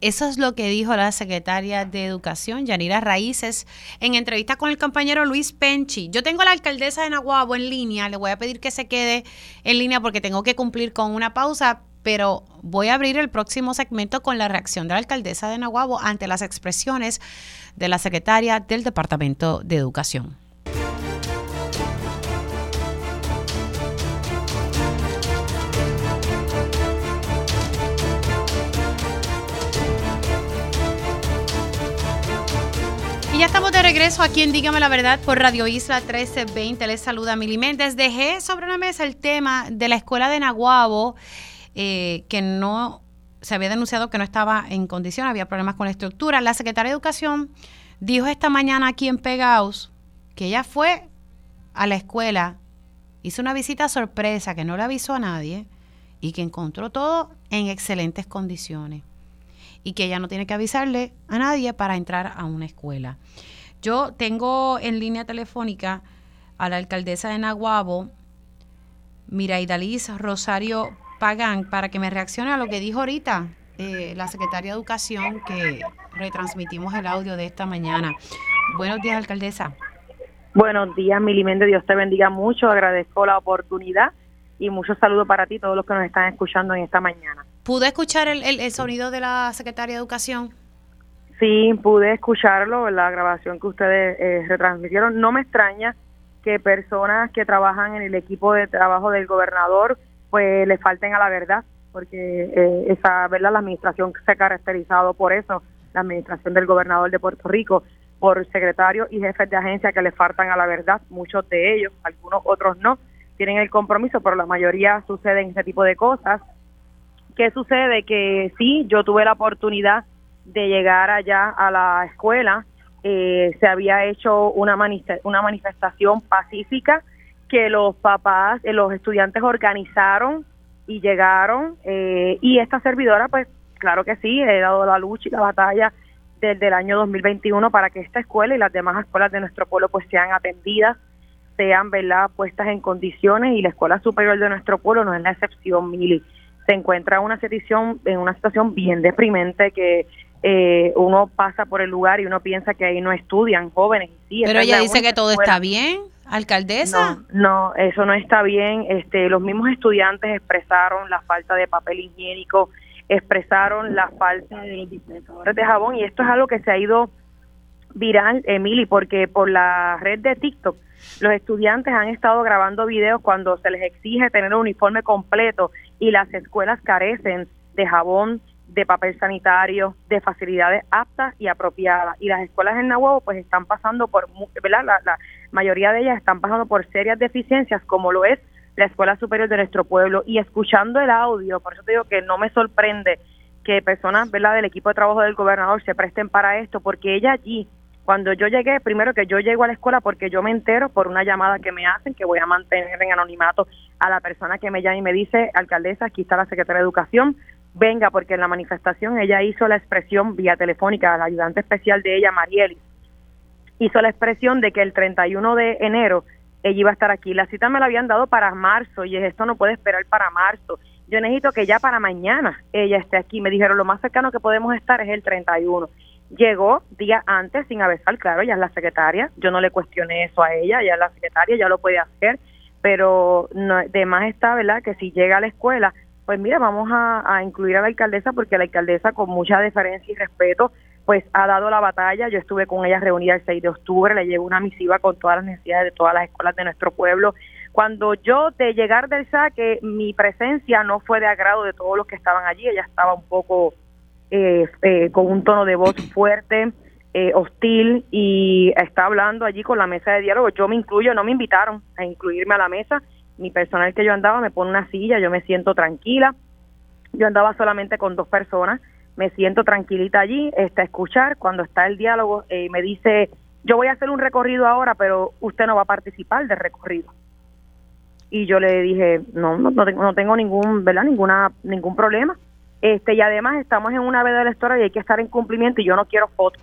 eso es lo que dijo la secretaria de Educación, Yanira Raíces, en entrevista con el compañero Luis Penchi. Yo tengo a la alcaldesa de Nahuabo en línea, le voy a pedir que se quede en línea porque tengo que cumplir con una pausa, pero voy a abrir el próximo segmento con la reacción de la alcaldesa de Nahuabo ante las expresiones de la secretaria del Departamento de Educación. Y ya estamos de regreso aquí en Dígame la Verdad por Radio Isla 1320. Les saluda Mili Méndez. Dejé sobre la mesa el tema de la escuela de Naguabo, eh, que no se había denunciado que no estaba en condición, había problemas con la estructura. La secretaria de Educación dijo esta mañana aquí en Pegaus que ella fue a la escuela, hizo una visita sorpresa que no le avisó a nadie y que encontró todo en excelentes condiciones y que ella no tiene que avisarle a nadie para entrar a una escuela. Yo tengo en línea telefónica a la alcaldesa de Naguabo, Miraidaliz Rosario Pagán, para que me reaccione a lo que dijo ahorita eh, la secretaria de Educación, que retransmitimos el audio de esta mañana. Buenos días, alcaldesa. Buenos días, Milimende. Dios te bendiga mucho. Agradezco la oportunidad y muchos saludos para ti, todos los que nos están escuchando en esta mañana. ¿Pude escuchar el, el, sonido de la Secretaria de Educación? Sí, pude escucharlo, la grabación que ustedes eh, retransmitieron. No me extraña que personas que trabajan en el equipo de trabajo del gobernador pues le falten a la verdad, porque eh, esa verdad la administración se ha caracterizado por eso, la administración del gobernador de Puerto Rico, por secretarios y jefes de agencia que le faltan a la verdad, muchos de ellos, algunos otros no, tienen el compromiso, pero la mayoría suceden este tipo de cosas ¿Qué sucede? Que sí, yo tuve la oportunidad de llegar allá a la escuela. Eh, se había hecho una, una manifestación pacífica que los papás, eh, los estudiantes organizaron y llegaron. Eh, y esta servidora, pues claro que sí, he dado la lucha y la batalla desde el año 2021 para que esta escuela y las demás escuelas de nuestro pueblo pues sean atendidas, sean ¿verdad? puestas en condiciones y la escuela superior de nuestro pueblo no es la excepción, Mili se encuentra una situación, en una situación bien deprimente que eh, uno pasa por el lugar y uno piensa que ahí no estudian jóvenes. Sí, Pero ella la dice que todo escuela. está bien, alcaldesa. No, no, eso no está bien. Este, los mismos estudiantes expresaron la falta de papel higiénico, expresaron la falta de los dispensadores de jabón y esto es algo que se ha ido viral, Emily, porque por la red de TikTok los estudiantes han estado grabando videos cuando se les exige tener un uniforme completo y las escuelas carecen de jabón, de papel sanitario, de facilidades aptas y apropiadas. Y las escuelas en Nahuatl pues están pasando por, ¿verdad? La, la mayoría de ellas están pasando por serias deficiencias como lo es la Escuela Superior de nuestro pueblo. Y escuchando el audio, por eso te digo que no me sorprende que personas ¿verdad? del equipo de trabajo del gobernador se presten para esto, porque ella allí, cuando yo llegué, primero que yo llego a la escuela porque yo me entero por una llamada que me hacen, que voy a mantener en anonimato a la persona que me llama y me dice, alcaldesa, aquí está la secretaria de Educación, venga, porque en la manifestación ella hizo la expresión vía telefónica, la ayudante especial de ella, Marieli, hizo la expresión de que el 31 de enero ella iba a estar aquí. La cita me la habían dado para marzo y es, esto no puede esperar para marzo. Yo necesito que ya para mañana ella esté aquí. Me dijeron lo más cercano que podemos estar es el 31. Llegó día antes sin avisar, claro, ella es la secretaria. Yo no le cuestioné eso a ella, ella es la secretaria, ya lo puede hacer, pero no, de más está, ¿verdad? Que si llega a la escuela, pues mira, vamos a, incluir a la alcaldesa porque la alcaldesa con mucha deferencia y respeto pues ha dado la batalla. Yo estuve con ella reunida el 6 de octubre, le llevo una misiva con todas las necesidades de todas las escuelas de nuestro pueblo. Cuando yo de llegar del saque, mi presencia no fue de agrado de todos los que estaban allí, ella estaba un poco eh, eh, con un tono de voz fuerte, eh, hostil y está hablando allí con la mesa de diálogo. Yo me incluyo, no me invitaron a incluirme a la mesa. Mi personal que yo andaba me pone una silla, yo me siento tranquila. Yo andaba solamente con dos personas, me siento tranquilita allí, está a escuchar. Cuando está el diálogo, eh, me dice, yo voy a hacer un recorrido ahora, pero usted no va a participar del recorrido. Y yo le dije, no, no, no tengo, no tengo ningún, ¿verdad? Ninguna, ningún problema. Este, y además estamos en una veda electoral y hay que estar en cumplimiento y yo no quiero fotos.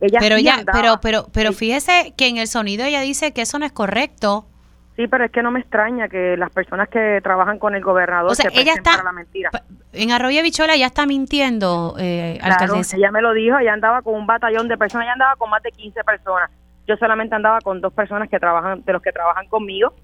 Ella Pero sí ya, andaba. pero, pero, pero fíjese que en el sonido ella dice que eso no es correcto. Sí, pero es que no me extraña que las personas que trabajan con el gobernador O sea, se ella está- para la mentira. En Arroyo Bichola ya está mintiendo, eh, Claro, alcaldesa. ella me lo dijo, ella andaba con un batallón de personas, ella andaba con más de 15 personas. Yo solamente andaba con dos personas que trabajan, de los que trabajan conmigo.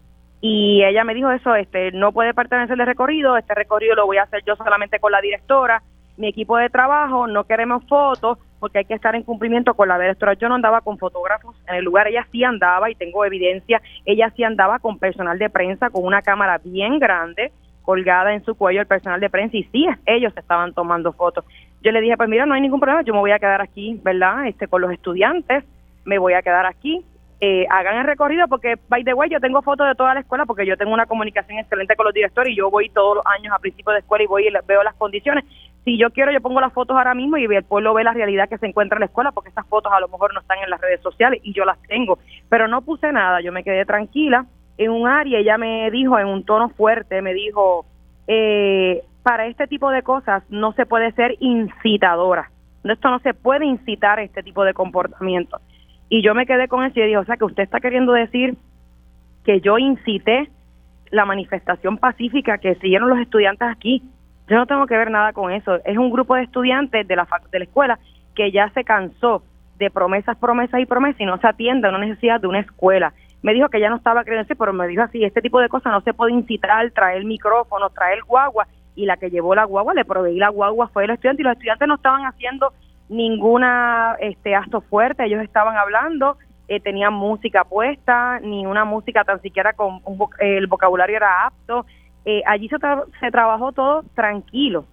Y ella me dijo eso, este, no puede pertenecer al recorrido, este recorrido lo voy a hacer yo solamente con la directora, mi equipo de trabajo, no queremos fotos porque hay que estar en cumplimiento con la directora. Yo no andaba con fotógrafos en el lugar, ella sí andaba y tengo evidencia, ella sí andaba con personal de prensa, con una cámara bien grande colgada en su cuello el personal de prensa y sí, ellos estaban tomando fotos. Yo le dije, pues mira, no hay ningún problema, yo me voy a quedar aquí, ¿verdad? Este, con los estudiantes, me voy a quedar aquí. Eh, hagan el recorrido porque, by the way, yo tengo fotos de toda la escuela porque yo tengo una comunicación excelente con los directores y yo voy todos los años a principio de escuela y voy y veo las condiciones. Si yo quiero, yo pongo las fotos ahora mismo y el pueblo ve la realidad que se encuentra en la escuela porque estas fotos a lo mejor no están en las redes sociales y yo las tengo. Pero no puse nada, yo me quedé tranquila en un área. Ella me dijo en un tono fuerte, me dijo, eh, para este tipo de cosas no se puede ser incitadora. Esto no se puede incitar este tipo de comportamiento. Y yo me quedé con eso y dije, o sea, que usted está queriendo decir que yo incité la manifestación pacífica que siguieron los estudiantes aquí. Yo no tengo que ver nada con eso. Es un grupo de estudiantes de la, de la escuela que ya se cansó de promesas, promesas y promesas y no se atiende a una necesidad de una escuela. Me dijo que ya no estaba creyendo, pero me dijo así, este tipo de cosas no se puede incitar, traer micrófonos, traer guagua. Y la que llevó la guagua, le proveí la guagua, fue el estudiante y los estudiantes no estaban haciendo ninguna este acto fuerte, ellos estaban hablando, eh, tenían música puesta, ni una música tan siquiera con un el vocabulario era apto. Eh, allí se, tra- se trabajó todo tranquilo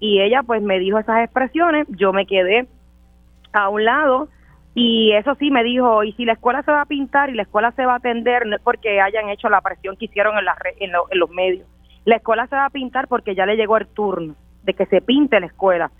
y ella pues me dijo esas expresiones, yo me quedé a un lado y eso sí me dijo, y si la escuela se va a pintar y la escuela se va a atender, no es porque hayan hecho la presión que hicieron en, las re- en, en los medios, la escuela se va a pintar porque ya le llegó el turno de que se pinte la escuela.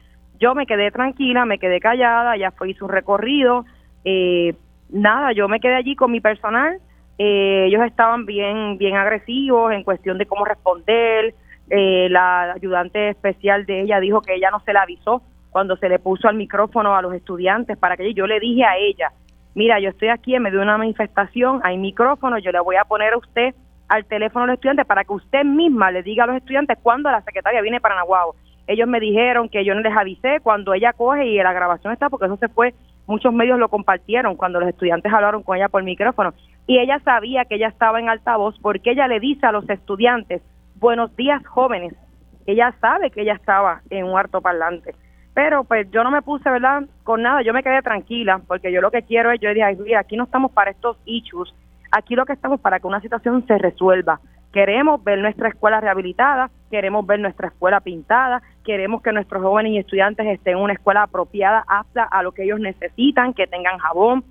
Yo me quedé tranquila, me quedé callada, ya fue un recorrido, eh, nada, yo me quedé allí con mi personal, eh, ellos estaban bien, bien agresivos en cuestión de cómo responder, eh, la ayudante especial de ella dijo que ella no se la avisó cuando se le puso al micrófono a los estudiantes para que yo le dije a ella, mira, yo estoy aquí en medio de una manifestación, hay micrófono, yo le voy a poner a usted al teléfono a los estudiantes para que usted misma le diga a los estudiantes cuándo la secretaria viene para Nahuatl. Ellos me dijeron que yo no les avisé cuando ella coge y la grabación está porque eso se fue, muchos medios lo compartieron cuando los estudiantes hablaron con ella por micrófono y ella sabía que ella estaba en altavoz porque ella le dice a los estudiantes, buenos días jóvenes, ella sabe que ella estaba en un harto parlante. Pero pues yo no me puse, ¿verdad? Con nada, yo me quedé tranquila porque yo lo que quiero es, yo dije, mira, aquí no estamos para estos issues, aquí lo que estamos para que una situación se resuelva. Queremos ver nuestra escuela rehabilitada, queremos ver nuestra escuela pintada, queremos que nuestros jóvenes y estudiantes estén en una escuela apropiada, apta a lo que ellos necesitan, que tengan jabón,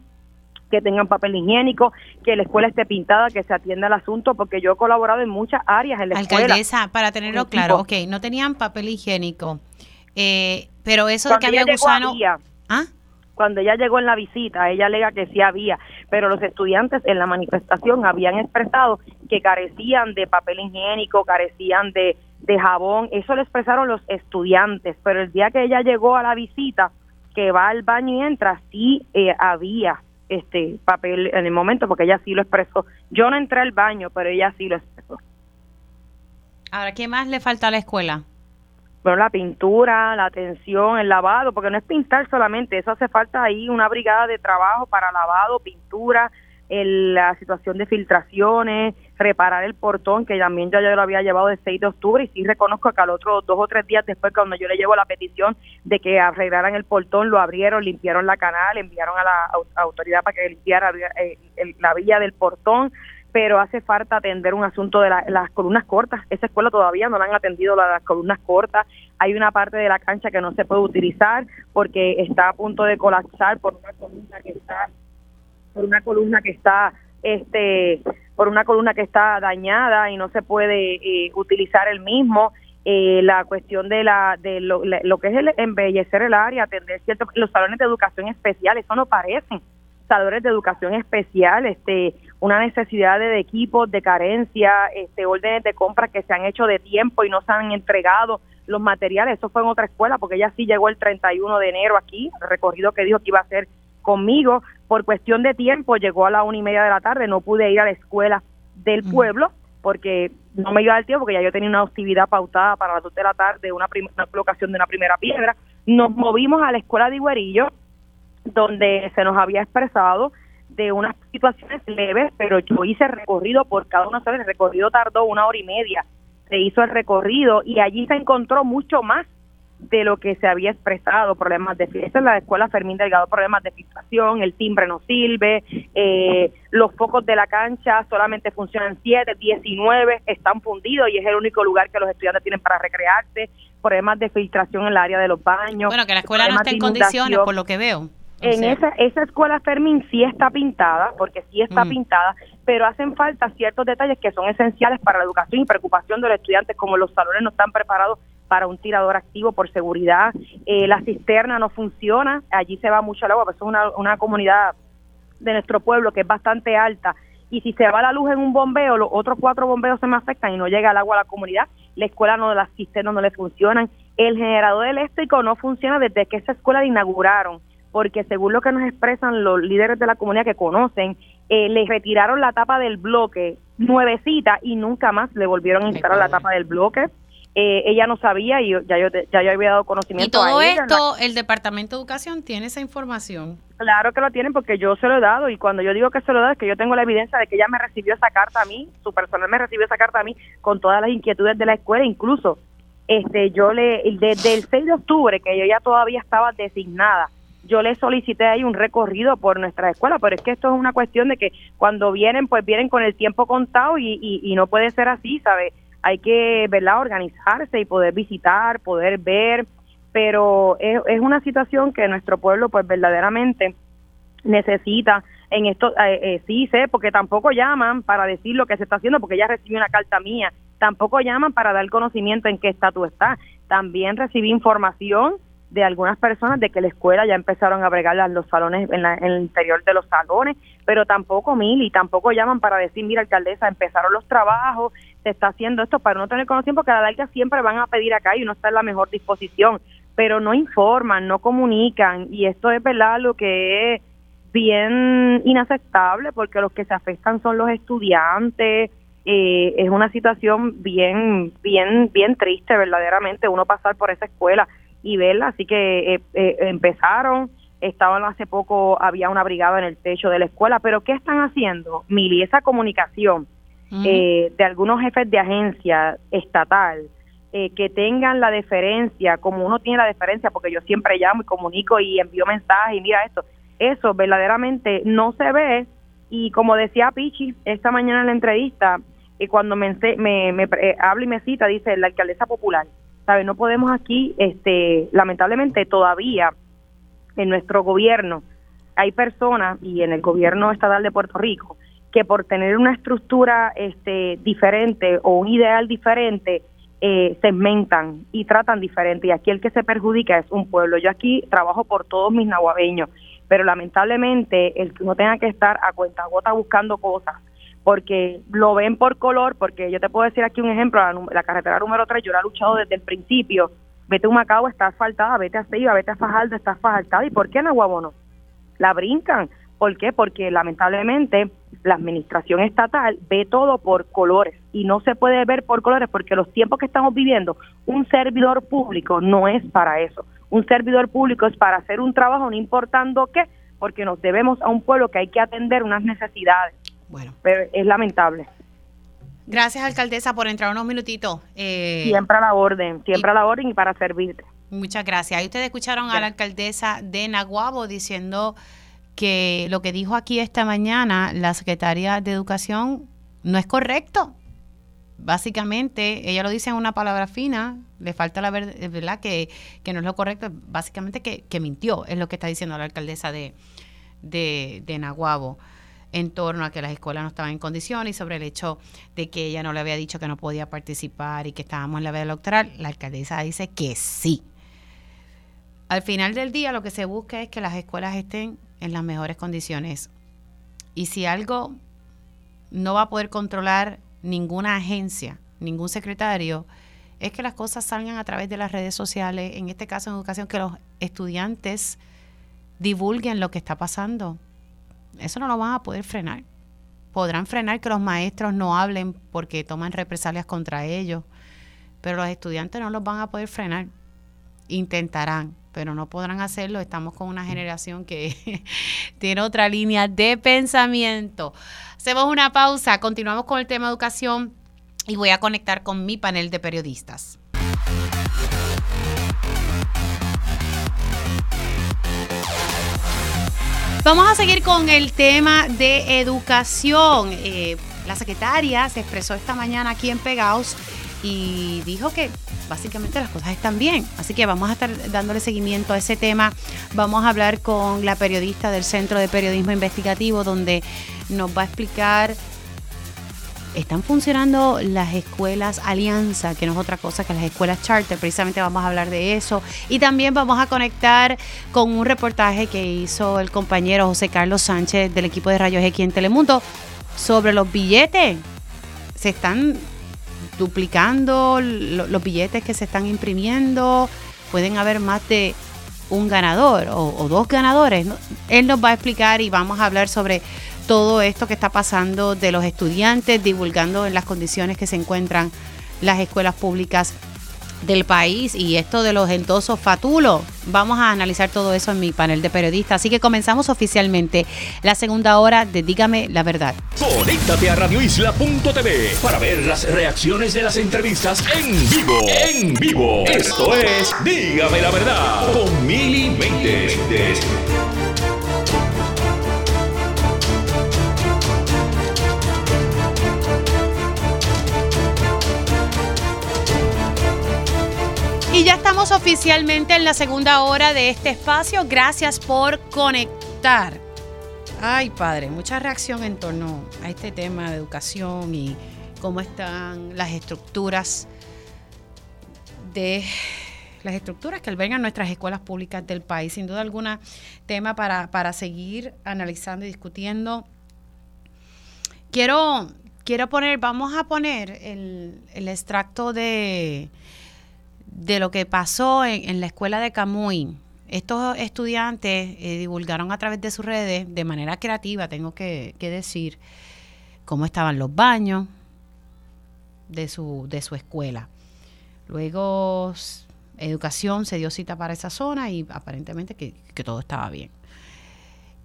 que tengan papel higiénico, que la escuela esté pintada, que se atienda el asunto, porque yo he colaborado en muchas áreas en la escuela. Alcaldesa, para tenerlo claro, ok, no tenían papel higiénico, eh, pero eso de que había gusano... ¿Ah? Cuando ella llegó en la visita, ella alega que sí había, pero los estudiantes en la manifestación habían expresado que carecían de papel higiénico, carecían de, de jabón, eso lo expresaron los estudiantes, pero el día que ella llegó a la visita, que va al baño y entra, sí eh, había este papel en el momento porque ella sí lo expresó. Yo no entré al baño, pero ella sí lo expresó. Ahora, ¿qué más le falta a la escuela? Bueno, la pintura, la atención, el lavado, porque no es pintar solamente, eso hace falta ahí una brigada de trabajo para lavado, pintura, el, la situación de filtraciones, reparar el portón, que también yo ya lo había llevado el 6 de octubre y sí reconozco que al otro dos o tres días después, cuando yo le llevo la petición de que arreglaran el portón, lo abrieron, limpiaron la canal, enviaron a la autoridad para que limpiara eh, la vía del portón, pero hace falta atender un asunto de las columnas cortas. Esa escuela todavía no la han atendido las columnas cortas. Hay una parte de la cancha que no se puede utilizar porque está a punto de colapsar por una columna que está por una columna que está este por una columna que está dañada y no se puede eh, utilizar el mismo eh, la cuestión de la de lo, lo, que es el embellecer el área atender ciertos los salones de educación especial eso no parecen salones de educación especial este una necesidad de, equipos de carencia este órdenes de compra que se han hecho de tiempo y no se han entregado los materiales. Eso fue en otra escuela porque ella sí llegó el 31 de enero aquí recorrido que dijo que iba a ser conmigo. Por cuestión de tiempo llegó a la una y media de la tarde, no pude ir a la escuela del pueblo porque no me iba al tiempo, porque ya yo tenía una actividad pautada para las dos de la tarde, una, una colocación de una primera piedra. Nos movimos a la escuela de Iguerillo, donde se nos había expresado de unas situaciones leves, pero yo hice recorrido por cada una de El recorrido tardó una hora y media. Se hizo el recorrido y allí se encontró mucho más de lo que se había expresado, problemas de esta en la escuela Fermín Delgado, problemas de filtración, el timbre no sirve, eh, los focos de la cancha solamente funcionan 7, 19, están fundidos y es el único lugar que los estudiantes tienen para recrearse, problemas de filtración en el área de los baños. Bueno, que la escuela no está en condiciones, por lo que veo. en esa, esa escuela Fermín sí está pintada, porque sí está mm. pintada, pero hacen falta ciertos detalles que son esenciales para la educación y preocupación de los estudiantes, como los salones no están preparados para un tirador activo por seguridad. Eh, la cisterna no funciona, allí se va mucho el agua, pues es una, una comunidad de nuestro pueblo que es bastante alta y si se va la luz en un bombeo, los otros cuatro bombeos se me afectan y no llega el agua a la comunidad, la escuela no, las cisternas no le funcionan, el generador eléctrico no funciona desde que esa escuela la inauguraron, porque según lo que nos expresan los líderes de la comunidad que conocen, eh, le retiraron la tapa del bloque nuevecita y nunca más le volvieron a instalar la tapa del bloque. Eh, ella no sabía y ya yo, ya yo había dado conocimiento y todo esto, el Departamento de Educación tiene esa información. Claro que lo tienen porque yo se lo he dado y cuando yo digo que se lo he dado es que yo tengo la evidencia de que ella me recibió esa carta a mí, su personal me recibió esa carta a mí con todas las inquietudes de la escuela, incluso este yo le desde el 6 de octubre que yo ya todavía estaba designada yo le solicité ahí un recorrido por nuestra escuela, pero es que esto es una cuestión de que cuando vienen, pues vienen con el tiempo contado y, y, y no puede ser así, ¿sabes? Hay que ¿verdad? organizarse y poder visitar, poder ver, pero es, una situación que nuestro pueblo pues verdaderamente necesita en esto, eh, eh, sí sé, porque tampoco llaman para decir lo que se está haciendo, porque ya recibí una carta mía, tampoco llaman para dar conocimiento en qué estatus está. También recibí información de algunas personas de que la escuela ya empezaron a bregar los salones en, en, el interior de los salones, pero tampoco mil y tampoco llaman para decir, mira, alcaldesa, empezaron los trabajos, se está haciendo esto para no tener conocimiento, porque a la larga siempre van a pedir acá y uno está en la mejor disposición, pero no informan, no comunican y esto es verdad lo que es bien inaceptable porque los que se afectan son los estudiantes, eh, es una situación bien, bien, bien triste verdaderamente uno pasar por esa escuela y verla. Así que eh, eh, empezaron, estaban hace poco, había una brigada en el techo de la escuela, pero ¿qué están haciendo? Mili, esa comunicación de algunos jefes de agencia estatal, que tengan la deferencia, como uno tiene la deferencia, porque yo siempre llamo y comunico y envío mensajes y mira esto, eso verdaderamente no se ve y como decía Pichi esta mañana en la entrevista, y cuando me, me, me eh, habla y me cita, dice la alcaldesa popular, ¿sabe? No podemos aquí, este, lamentablemente todavía en nuestro gobierno hay personas y en el gobierno estatal de Puerto Rico que por tener una estructura este, diferente o un ideal diferente eh, segmentan y tratan diferente y aquí el que se perjudica es un pueblo. Yo aquí trabajo por todos mis nahuabeños pero lamentablemente el que uno tenga que estar a cuenta gota buscando cosas porque lo ven por color, porque yo te puedo decir aquí un ejemplo, la, carretera número 3 yo la he luchado desde el principio, vete a Macao, está asfaltada, vete a Ceiba, vete a Fajardo, está asfaltada, ¿y por qué en Aguabo no? La brincan, ¿por qué? Porque lamentablemente la administración estatal ve todo por colores y no se puede ver por colores porque los tiempos que estamos viviendo, un servidor público no es para eso un servidor público es para hacer un trabajo, no importando qué, porque nos debemos a un pueblo que hay que atender unas necesidades. Bueno. Pero es lamentable. Gracias, alcaldesa, por entrar unos minutitos. Eh, siempre a la orden, siempre a la orden y para servirte. Muchas gracias. Ahí ustedes escucharon a la alcaldesa de Naguabo diciendo que lo que dijo aquí esta mañana la secretaria de Educación no es correcto básicamente, ella lo dice en una palabra fina, le falta la verdad que, que no es lo correcto, básicamente que, que, mintió, es lo que está diciendo la alcaldesa de, de, de Nahuabo en torno a que las escuelas no estaban en condiciones y sobre el hecho de que ella no le había dicho que no podía participar y que estábamos en la veda electoral, la alcaldesa dice que sí. Al final del día lo que se busca es que las escuelas estén en las mejores condiciones. Y si algo no va a poder controlar ninguna agencia, ningún secretario, es que las cosas salgan a través de las redes sociales, en este caso en educación, que los estudiantes divulguen lo que está pasando. Eso no lo van a poder frenar. Podrán frenar que los maestros no hablen porque toman represalias contra ellos, pero los estudiantes no los van a poder frenar. Intentarán, pero no podrán hacerlo. Estamos con una generación que tiene otra línea de pensamiento. Hacemos una pausa, continuamos con el tema educación y voy a conectar con mi panel de periodistas. Vamos a seguir con el tema de educación. Eh, la secretaria se expresó esta mañana aquí en Pegaos y dijo que básicamente las cosas están bien. Así que vamos a estar dándole seguimiento a ese tema. Vamos a hablar con la periodista del Centro de Periodismo Investigativo, donde nos va a explicar están funcionando las escuelas alianza, que no es otra cosa que las escuelas charter, precisamente vamos a hablar de eso. Y también vamos a conectar con un reportaje que hizo el compañero José Carlos Sánchez del equipo de Rayos X en Telemundo sobre los billetes. Se están duplicando los billetes que se están imprimiendo, pueden haber más de un ganador o, dos ganadores. Él nos va a explicar y vamos a hablar sobre todo esto que está pasando de los estudiantes, divulgando en las condiciones que se encuentran las escuelas públicas del país y esto de los entosos fatulos. Vamos a analizar todo eso en mi panel de periodistas. Así que comenzamos oficialmente la segunda hora de Dígame la verdad. Conéctate a radioisla.tv para ver las reacciones de las entrevistas en vivo. En vivo. Esto es Dígame la verdad con Mili Méndez. Y ya estamos oficialmente en la segunda hora de este espacio. Gracias por conectar. Ay, padre, mucha reacción en torno a este tema de educación y cómo están las estructuras de las estructuras que albergan nuestras escuelas públicas del país. Sin duda alguna, tema para, para seguir analizando y discutiendo. Quiero, quiero poner, vamos a poner el, el extracto de de lo que pasó en, la escuela de Camuy. Estos estudiantes eh, divulgaron a través de sus redes, de manera creativa, tengo que, decir, cómo estaban los baños, de su, de su escuela. Luego educación se dio cita para esa zona y aparentemente que, todo estaba bien.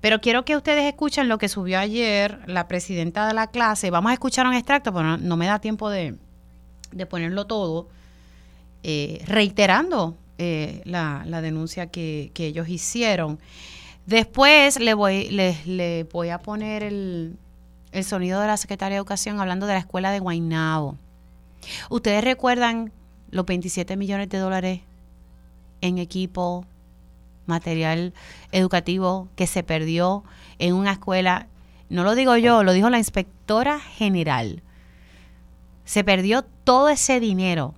Pero quiero que ustedes escuchen lo que subió ayer la presidenta de la clase. Vamos a escuchar un extracto, pero no, me da tiempo de, ponerlo todo, eh, reiterando eh, la, denuncia que, ellos hicieron. Después le voy, a poner el, el, sonido de la Secretaria de Educación hablando de la escuela de Guaynabo. Ustedes recuerdan los 27 millones de dólares en equipo, material educativo que se perdió en una escuela. No lo digo yo, lo dijo la inspectora general. Se perdió todo ese dinero.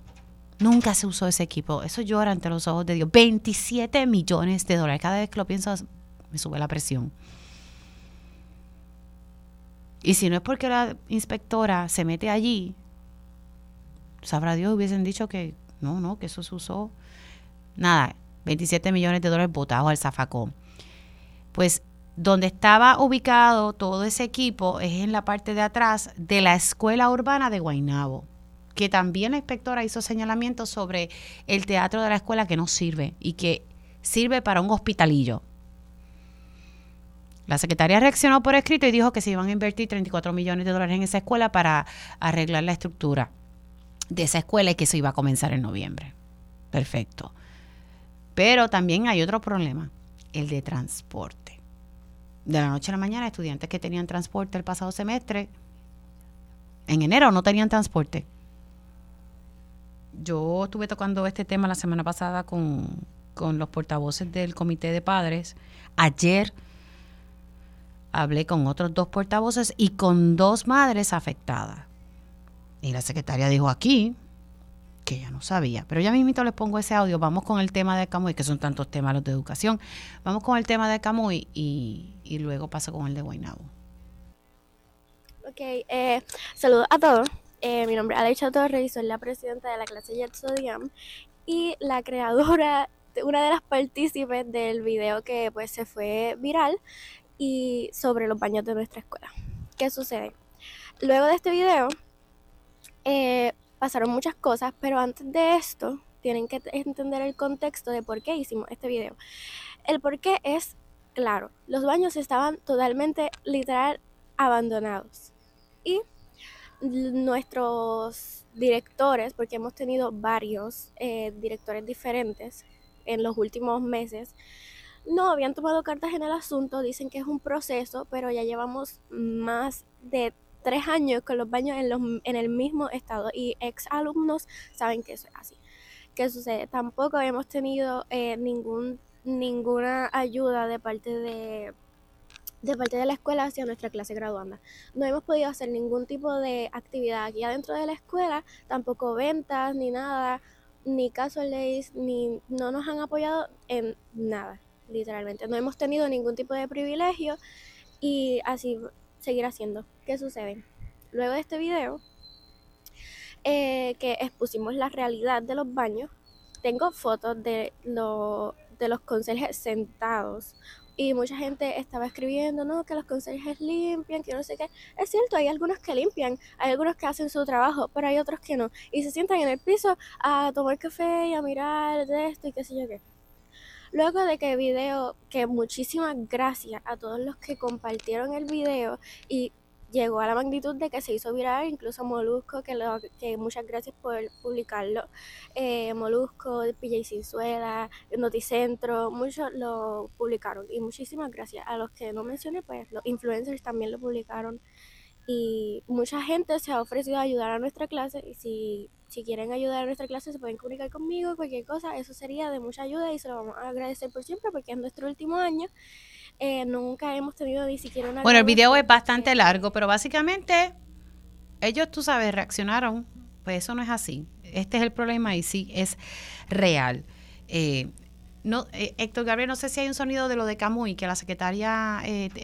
Nunca se usó ese equipo. Eso llora ante los ojos de Dios. 27 millones de dólares. Cada vez que lo pienso me sube la presión. Y si no es porque la inspectora se mete allí, sabrá Dios, hubiesen dicho que no, no, que eso se usó. Nada, 27 millones de dólares botados al zafacón. Pues donde estaba ubicado todo ese equipo es en la parte de atrás de la escuela urbana de Guainabo, que también la inspectora hizo señalamientos sobre el teatro de la escuela que no sirve y que sirve para un hospitalillo. La secretaria reaccionó por escrito y dijo que se iban a invertir 34 millones de dólares en esa escuela para arreglar la estructura de esa escuela y que eso iba a comenzar en noviembre. Perfecto. Pero también hay otro problema, el de transporte. De la noche a la mañana, estudiantes que tenían transporte el pasado semestre, en enero no tenían transporte. Yo estuve tocando este tema la semana pasada con, con los portavoces del comité de padres. Ayer hablé con otros dos portavoces y con dos madres afectadas. Y la secretaria dijo aquí que ella no sabía. Pero ya mismito les pongo ese audio. Vamos con el tema de Camuy, que son tantos temas los de educación. Vamos con el tema de Camuy y, luego paso con el de Guaynabo. Ok, eh, saludos a todos. Eh, mi nombre es Alexa Torres y soy la presidenta de la clase Jet y la creadora, una de las partícipes del video que pues se fue viral y sobre los baños de nuestra escuela. ¿Qué sucede? Luego de este video, eh, pasaron muchas cosas, pero antes de esto tienen que entender el contexto de por qué hicimos este video. El por qué es claro, los baños estaban totalmente literal abandonados. Y nuestros directores, porque hemos tenido varios eh, directores diferentes en los últimos meses, no habían tomado cartas en el asunto, dicen que es un proceso, pero ya llevamos más de tres años con los baños en, los, en el mismo estado y ex alumnos saben que eso es así. ¿Qué sucede? Tampoco hemos tenido eh, ningún, ninguna ayuda de parte de, de parte de la escuela hacia nuestra clase graduanda. No hemos podido hacer ningún tipo de actividad aquí adentro de la escuela, tampoco ventas ni nada, ni caso leyes, ni no nos han apoyado en nada, literalmente. No hemos tenido ningún tipo de privilegio y así seguir haciendo. ¿Qué sucede? Luego de este video, eh, que expusimos la realidad de los baños, tengo fotos de, de los conserjes sentados y mucha gente estaba escribiendo, no, que los conserjes limpian, que no sé qué. Es cierto, hay algunos que limpian, hay algunos que hacen su trabajo, pero hay otros que no. Y se sientan en el piso a tomar café y a mirar de esto y qué sé yo qué. Luego de que el video, que muchísimas gracias a todos los que compartieron el video y llegó a la magnitud de que se hizo viral, incluso Molusco, que, lo, que muchas gracias por publicarlo, eh, Molusco, PJ Cinzuela, Noticentro, muchos lo publicaron. Y muchísimas gracias. A los que no mencioné, pues los influencers también lo publicaron. Y mucha gente se ha ofrecido a ayudar a nuestra clase. Y si, si quieren ayudar a nuestra clase se pueden comunicar conmigo, cualquier cosa, eso sería de mucha ayuda y se lo vamos a agradecer por siempre porque es nuestro último año eh, nunca hemos tenido ni siquiera una... Bueno, el video es bastante largo, pero básicamente ellos, tú sabes, reaccionaron. Pues eso no es así. Este es el problema y sí es real. Eh, no, eh, Héctor Gabriel, no sé si hay un sonido de lo de Camuy que la secretaria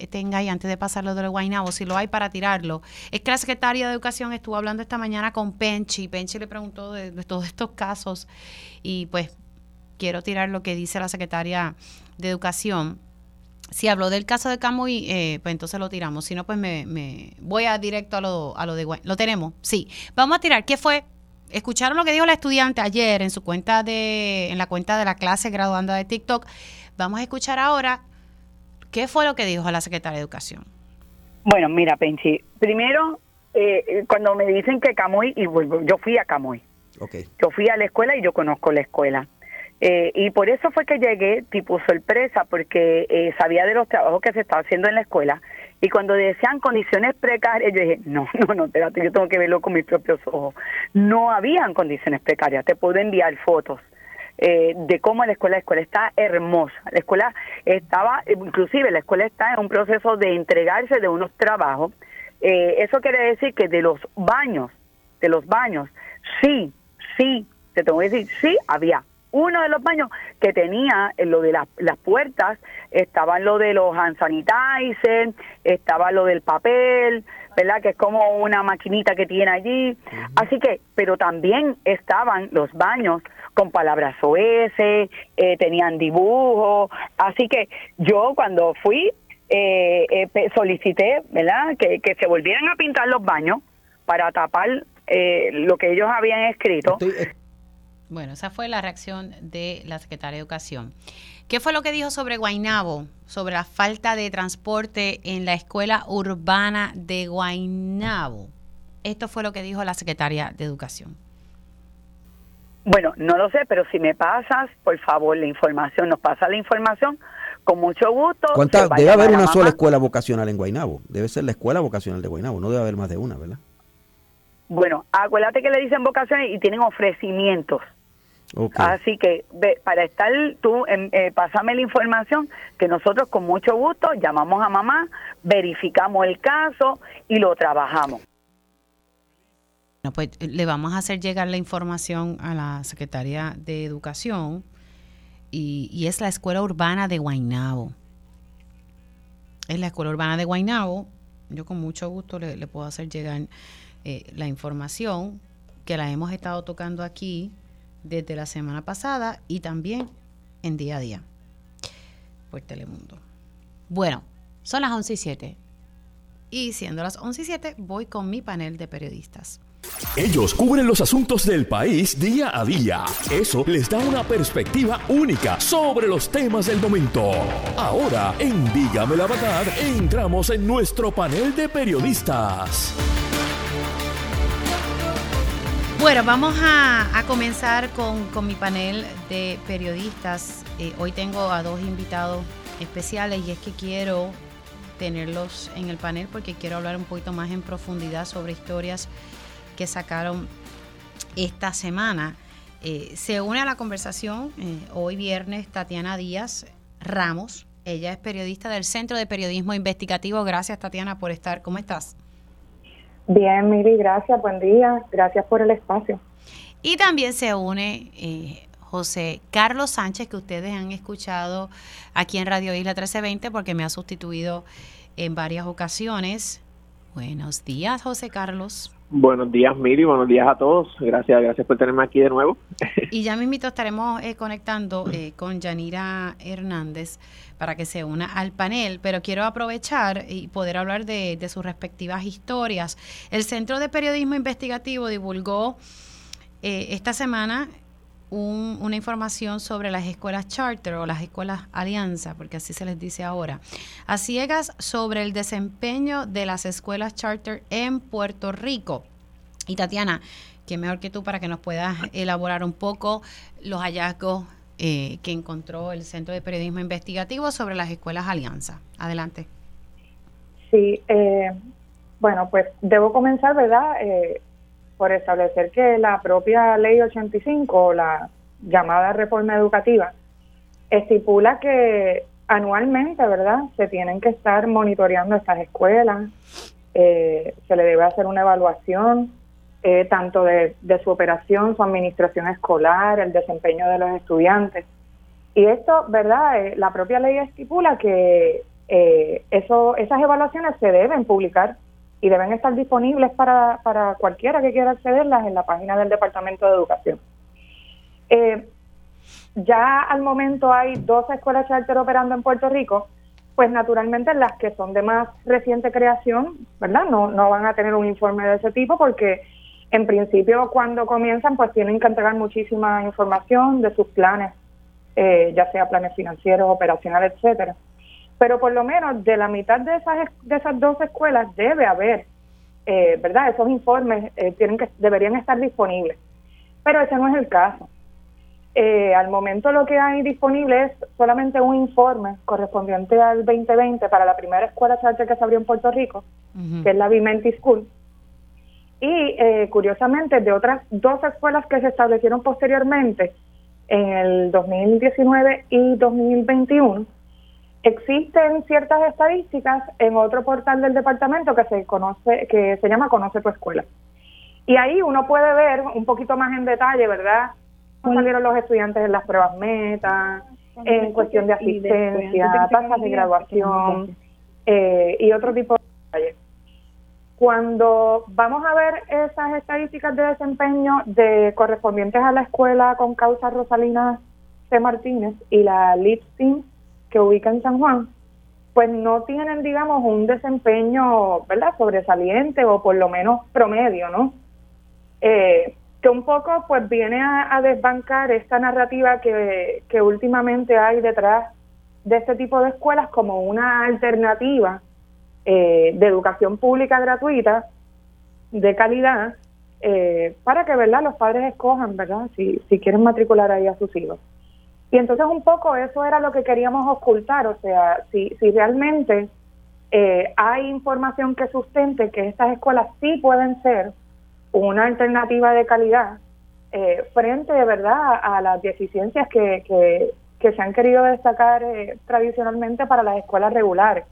tenga ahí antes de pasarlo de lo de Guaynabo, si lo hay para tirarlo. Es que la secretaria de Educación estuvo hablando esta mañana con Penchi. Penchi le preguntó de, de todos estos casos y pues quiero tirar lo que dice la secretaria de Educación si habló del caso de Camuy, eh, pues entonces lo tiramos. Si no, pues me, me voy a directo a lo, a lo de Lo tenemos, sí. Vamos a tirar. ¿Qué fue? Escucharon lo que dijo la estudiante ayer en su cuenta de, en la cuenta de la clase graduanda de TikTok. Vamos a escuchar ahora qué fue lo que dijo la secretaria de Educación. Bueno, mira, Penchi, primero, eh, cuando me dicen que Camuy, y yo fui a Camuy. Okay. Yo fui a la escuela y yo conozco la escuela. Eh, y por eso fue que llegué tipo sorpresa, porque eh, sabía de los trabajos que se estaba haciendo en la escuela. Y cuando decían condiciones precarias, yo dije, no, no, no, espérate, yo tengo que verlo con mis propios ojos. No habían condiciones precarias, te puedo enviar fotos. Eh, de cómo la escuela, la escuela está hermosa. La escuela estaba, inclusive la escuela está en un proceso de entregarse de unos trabajos. eso quiere decir que de los baños, de los baños, sí, sí, te tengo que decir, sí había uno de los baños que tenía lo de las puertas, estaba lo de los hand sanitizer, estaba lo del papel, ¿verdad? Que es como una maquinita que tiene allí. Así que, pero también estaban los baños con palabras OS, eh, tenían dibujos. Así que yo cuando fui, eh, eh, solicité, ¿verdad? Que, que se volvieran a pintar los baños para tapar lo que ellos habían escrito. Bueno, esa fue la reacción de la secretaria de Educación. ¿Qué fue lo que dijo sobre Guainabo, sobre la falta de transporte en la escuela urbana de Guainabo? Esto fue lo que dijo la secretaria de Educación. Bueno, no lo sé, pero si me pasas, por favor, la información, nos pasa la información, con mucho gusto. debe haber una sola escuela vocacional en Guainabo. Debe ser la escuela vocacional de Guainabo, no debe haber más de una, ¿verdad? Bueno, acuérdate que le dicen vocaciones y tienen ofrecimientos. Así que para estar tú, eh, pásame la información que nosotros con mucho gusto llamamos a mamá, verificamos el caso y lo trabajamos. Bueno, pues eh, le vamos a hacer llegar la información a la Secretaría de Educación y, es la Escuela Urbana de Guainabo. Es la Escuela Urbana de Guainabo. Yo con mucho gusto le, puedo hacer llegar eh, la información que la hemos estado tocando aquí desde la semana pasada y también en día a día por Telemundo. Bueno, son las 11 y 7. Y siendo las 11 y 7, voy con mi panel de periodistas. Ellos cubren los asuntos del país día a día. Eso les da una perspectiva única sobre los temas del momento. Ahora, en Dígame la Verdad, entramos en nuestro panel de periodistas. Bueno, vamos a, comenzar con, mi panel de periodistas. Eh, hoy tengo a dos invitados especiales y es que quiero tenerlos en el panel porque quiero hablar un poquito más en profundidad sobre historias que sacaron esta semana. Eh, se une a la conversación eh, hoy viernes Tatiana Díaz Ramos. Ella es periodista del Centro de Periodismo Investigativo. Gracias Tatiana por estar. ¿Cómo estás? Bien, Mili, gracias, buen día, gracias por el espacio. Y también se une eh, José Carlos Sánchez, que ustedes han escuchado aquí en Radio Isla 1320 porque me ha sustituido en varias ocasiones. Buenos días, José Carlos. Buenos días, Miri. Buenos días a todos. Gracias, gracias por tenerme aquí de nuevo. Y ya mismito estaremos eh, conectando eh, con Yanira Hernández para que se una al panel, pero quiero aprovechar y poder hablar de, sus respectivas historias. El Centro de Periodismo Investigativo divulgó eh, esta semana una información sobre las escuelas charter o las escuelas alianza, porque así se les dice ahora, a ciegas sobre el desempeño de las escuelas charter en Puerto Rico. Y Tatiana, qué mejor que tú para que nos puedas elaborar un poco los hallazgos eh, que encontró el Centro de Periodismo Investigativo sobre las escuelas alianza. Adelante. Sí, eh, bueno, pues debo comenzar, ¿verdad? Eh, por establecer que la propia ley 85, la llamada reforma educativa, estipula que anualmente, ¿verdad? Se tienen que estar monitoreando estas escuelas, eh, se le debe hacer una evaluación eh, tanto de, su operación, su administración escolar, el desempeño de los estudiantes. Y esto, ¿verdad? Eh, la propia ley estipula que eso, esas evaluaciones se deben publicar y deben estar disponibles para, para cualquiera que quiera accederlas en la página del Departamento de Educación. Eh, ya al momento hay dos escuelas charter operando en Puerto Rico pues naturalmente las que son de más reciente creación, ¿verdad? No, no van a tener un informe de ese tipo porque en principio cuando comienzan pues tienen que entregar muchísima información de sus planes, eh, ya sea planes financieros, operacionales, etcétera. Pero por lo menos de la mitad de esas de esas dos escuelas debe haber, eh, ¿verdad? Esos informes eh, tienen que deberían estar disponibles. Pero ese no es el caso. Eh, al momento lo que hay disponible es solamente un informe correspondiente al 2020 para la primera escuela charter que se abrió en Puerto Rico, que es la Vimenti School. Y eh, curiosamente, de otras dos escuelas que se establecieron posteriormente, en el 2019 y 2021, existen ciertas estadísticas en otro portal del departamento que se conoce, que se llama Conoce tu escuela. Y ahí uno puede ver un poquito más en detalle, ¿verdad? cómo salieron los estudiantes en las pruebas meta, en cuestión de asistencia, tasas de graduación eh, y otro tipo de detalles. Cuando vamos a ver esas estadísticas de desempeño de correspondientes a la escuela con causa Rosalina C. Martínez y la LIPSTEAM que ubica en San Juan, pues no tienen, digamos, un desempeño, ¿verdad?, sobresaliente o por lo menos promedio, ¿no? Eh, que un poco pues viene a, desbancar esta narrativa que, que, últimamente hay detrás de este tipo de escuelas como una alternativa eh, de educación pública gratuita de calidad eh, para que verdad los padres escojan verdad si, si quieren matricular ahí a sus hijos y entonces un poco eso era lo que queríamos ocultar o sea si, si realmente eh, hay información que sustente que estas escuelas sí pueden ser una alternativa de calidad eh, frente de verdad a, las deficiencias que, que, se han querido destacar eh, tradicionalmente para las escuelas regulares.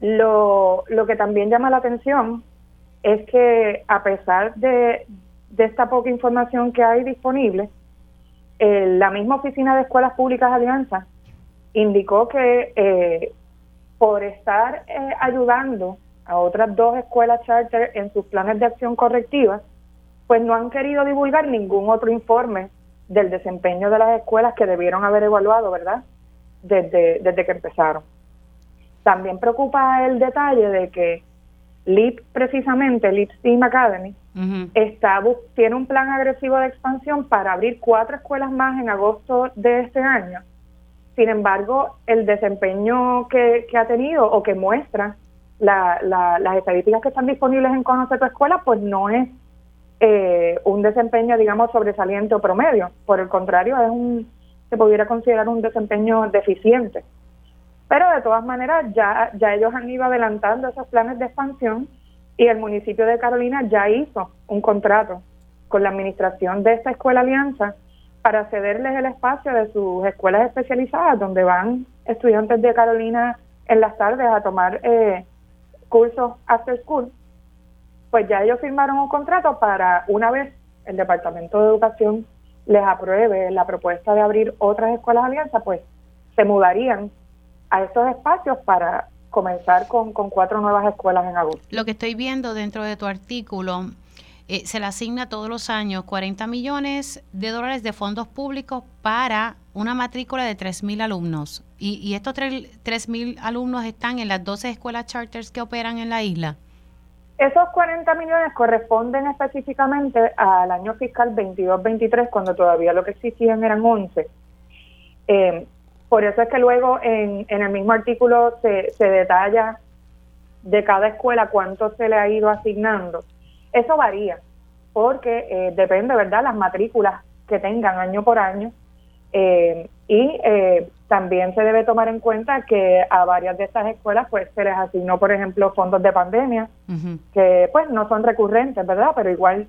Lo, lo que también llama la atención es que a pesar de, de esta poca información que hay disponible, eh, la misma Oficina de Escuelas Públicas Alianza indicó que por estar ayudando a otras dos escuelas charter en sus planes de acción correctiva, pues no han querido divulgar ningún otro informe del desempeño de las escuelas que debieron haber evaluado, ¿verdad? Desde, desde que empezaron. También preocupa el detalle de que LIP, precisamente, LIP Steam Academy, está, tiene un plan agresivo de expansión para abrir cuatro escuelas más en agosto de este año. Sin embargo, el desempeño que, ha tenido o que muestra la, las estadísticas que están disponibles en Conoce tu Escuela, pues no es eh, un desempeño, digamos, sobresaliente o promedio. Por el contrario, es un, se pudiera considerar un desempeño deficiente. Pero de todas maneras, ya, ya ellos han ido adelantando esos planes de expansión y el municipio de Carolina ya hizo un contrato con la administración de esta escuela alianza para cederles el espacio de sus escuelas especializadas, donde van estudiantes de Carolina en las tardes a tomar eh, cursos after school, pues ya ellos firmaron un contrato para una vez el Departamento de Educación les apruebe la propuesta de abrir otras escuelas alianza, pues se mudarían a estos espacios para comenzar con, con cuatro nuevas escuelas en agosto. Lo que estoy viendo dentro de tu artículo eh, se le asigna todos los años 40 millones de dólares de fondos públicos para una matrícula de 3.000 alumnos. Y, y estos 3.000 alumnos están en las 12 escuelas charters que operan en la isla. Esos 40 millones corresponden específicamente al año fiscal 22-23, cuando todavía lo que existían eran 11. Eh, por eso es que luego en, en el mismo artículo se, se detalla de cada escuela cuánto se le ha ido asignando. Eso varía, porque eh, depende, ¿verdad?, las matrículas que tengan año por año. Eh, y eh, también se debe tomar en cuenta que a varias de estas escuelas pues se les asignó, por ejemplo, fondos de pandemia, que pues no son recurrentes, ¿verdad? Pero igual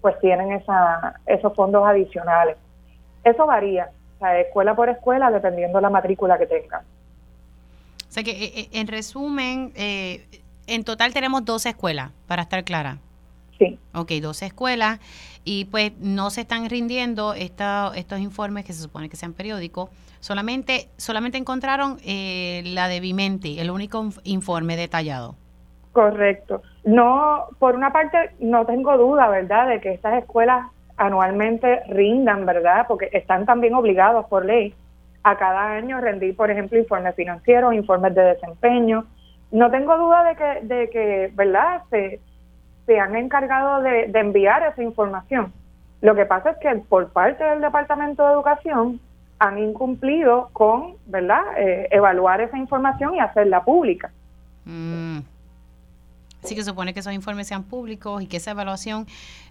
pues tienen esa, esos fondos adicionales. Eso varía, sea, escuela por escuela, dependiendo de la matrícula que tengan. O sea que, en resumen, eh, en total tenemos 12 escuelas, para estar clara. Sí. Ok, 12 escuelas y pues no se están rindiendo esta, estos informes que se supone que sean periódicos. Solamente, solamente encontraron eh, la de Vimenti, el único informe detallado. Correcto. No, por una parte, no tengo duda, ¿verdad?, de que estas escuelas anualmente rindan, ¿verdad?, porque están también obligados por ley a cada año rendir, por ejemplo, informes financieros, informes de desempeño. No tengo duda de que, de que ¿verdad?, se, se han encargado de, enviar esa información. Lo que pasa es que por parte del Departamento de Educación han incumplido con, ¿verdad?, eh, evaluar esa información y hacerla pública. Mm. Sí que supone que esos informes sean públicos y que esa evaluación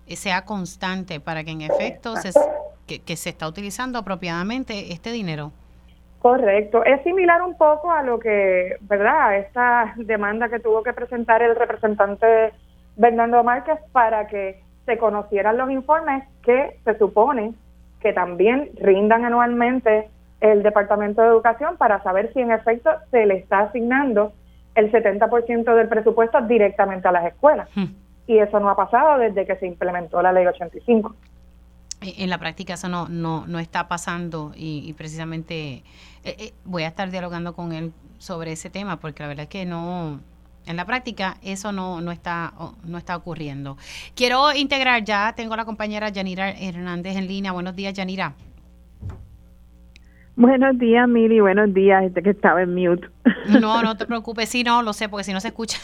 eh, sea constante para que en efecto se, que, se está utilizando apropiadamente este dinero. Correcto. Es similar un poco a lo que, ¿verdad? Esta demanda que tuvo que presentar el representante Bernardo Márquez para que se conocieran los informes que se supone que también rindan anualmente el Departamento de Educación para saber si en efecto se le está asignando el 70% del presupuesto directamente a las escuelas. Hmm. Y eso no ha pasado desde que se implementó la ley 85. En la práctica eso no, no, no está pasando y, precisamente eh, eh, voy a estar dialogando con él sobre ese tema porque la verdad es que no, en la práctica eso no, no, está, no está ocurriendo. Quiero integrar ya, tengo a la compañera Yanira Hernández en línea. Buenos días, Yanira. Buenos días, Mili. Buenos días, este que estaba en mute. No, no te preocupes. Sí, no, lo sé, porque si no se escucha.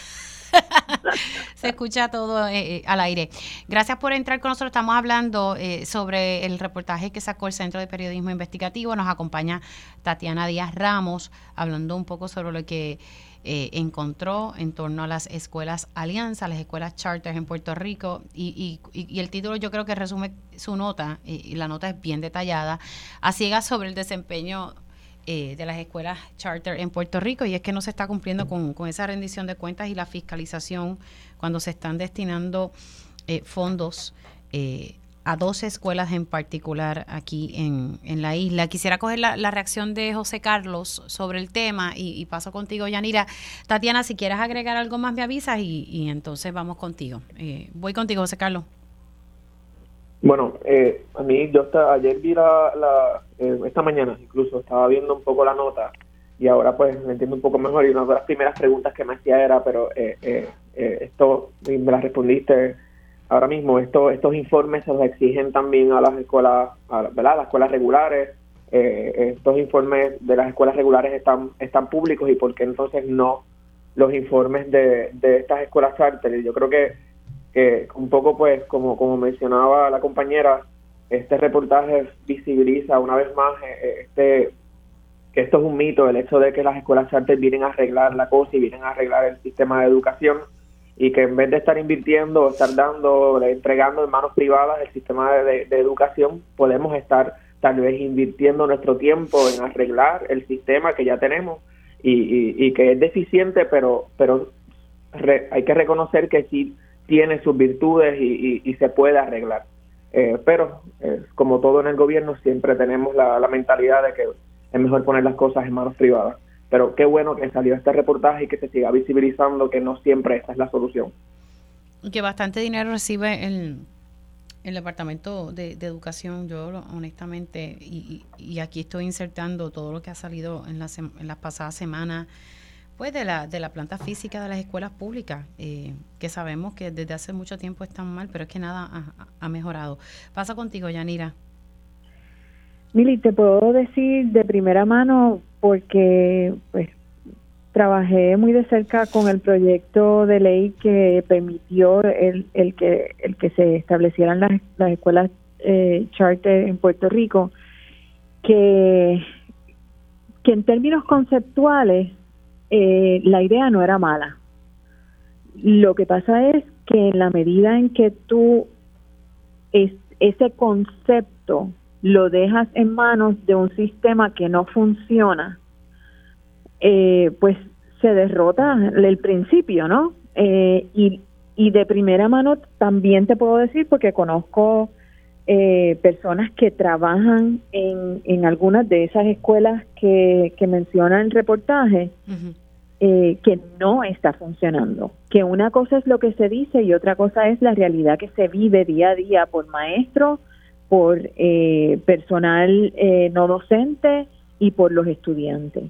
se escucha todo eh, eh, al aire. Gracias por entrar con nosotros. Estamos hablando eh, sobre el reportaje que sacó el Centro de Periodismo Investigativo. Nos acompaña Tatiana Díaz Ramos hablando un poco sobre lo que encontró en torno a las escuelas Alianza, las escuelas charters en Puerto Rico. Y, y, el título yo creo que resume su nota, y la nota es bien detallada, a ciegas sobre el desempeño eh, de las escuelas charter en Puerto Rico y es que no se está cumpliendo con, esa rendición de cuentas y la fiscalización cuando se están destinando eh, fondos eh, a dos escuelas en particular aquí en, en la isla. Quisiera coger la, reacción de José Carlos sobre el tema y, paso contigo, Yanira. Tatiana, si quieres agregar algo más me avisas y, y entonces vamos contigo. voy contigo, José Carlos. Bueno, eh, a mí yo hasta ayer vi la, eh, esta mañana incluso estaba viendo un poco la nota y ahora pues me entiendo un poco mejor y una de las primeras preguntas que me hacía era, pero eh, eh, esto me la respondiste ahora mismo, esto, estos informes se los exigen también a las escuelas, ¿verdad? Las escuelas regulares, estos informes de las escuelas regulares están, están públicos y por qué entonces no los informes de, de estas escuelas charter. Yo creo que que un poco pues como, como mencionaba la compañera, este reportaje visibiliza una vez más eh, eh, este que esto es un mito, el hecho de que las escuelas charter vienen a arreglar la cosa y vienen a arreglar el sistema de educación y que en vez de estar invirtiendo estar dando, entregando en manos privadas el sistema de, educación, podemos estar tal vez invirtiendo nuestro tiempo en arreglar el sistema que ya tenemos y, y, que es deficiente, pero, pero hay que reconocer que sí tiene sus virtudes y, se puede arreglar. Eh, pero, eh, como todo en el gobierno, siempre tenemos la, mentalidad de que es mejor poner las cosas en manos privadas. Pero qué bueno que salió este reportaje y que se siga visibilizando que no siempre esa es la solución. Que bastante dinero recibe el, el Departamento de, Educación, yo honestamente, y, y, aquí estoy insertando todo lo que ha salido en en las pasadas semanas pues de la, de la planta física de las escuelas públicas, eh, que sabemos que desde hace mucho tiempo están mal, pero es que nada ha, mejorado. Pasa contigo, Yanira. Mili, te puedo decir de primera mano porque pues trabajé muy de cerca con el proyecto de ley que permitió el, el que el que se establecieran las, las escuelas eh, charter en Puerto Rico que que en términos conceptuales eh, la idea no era mala. Lo que pasa es que en la medida en que tú es, ese concepto lo dejas en manos de un sistema que no funciona, eh, pues se derrota el principio, ¿no? Eh, y, y de primera mano también te puedo decir, porque conozco eh, personas que trabajan en, en algunas de esas escuelas que, que menciona el reportaje, eh, que no está funcionando. Que una cosa es lo que se dice y otra cosa es la realidad que se vive día a día por maestros, por eh, personal no docente y por los estudiantes.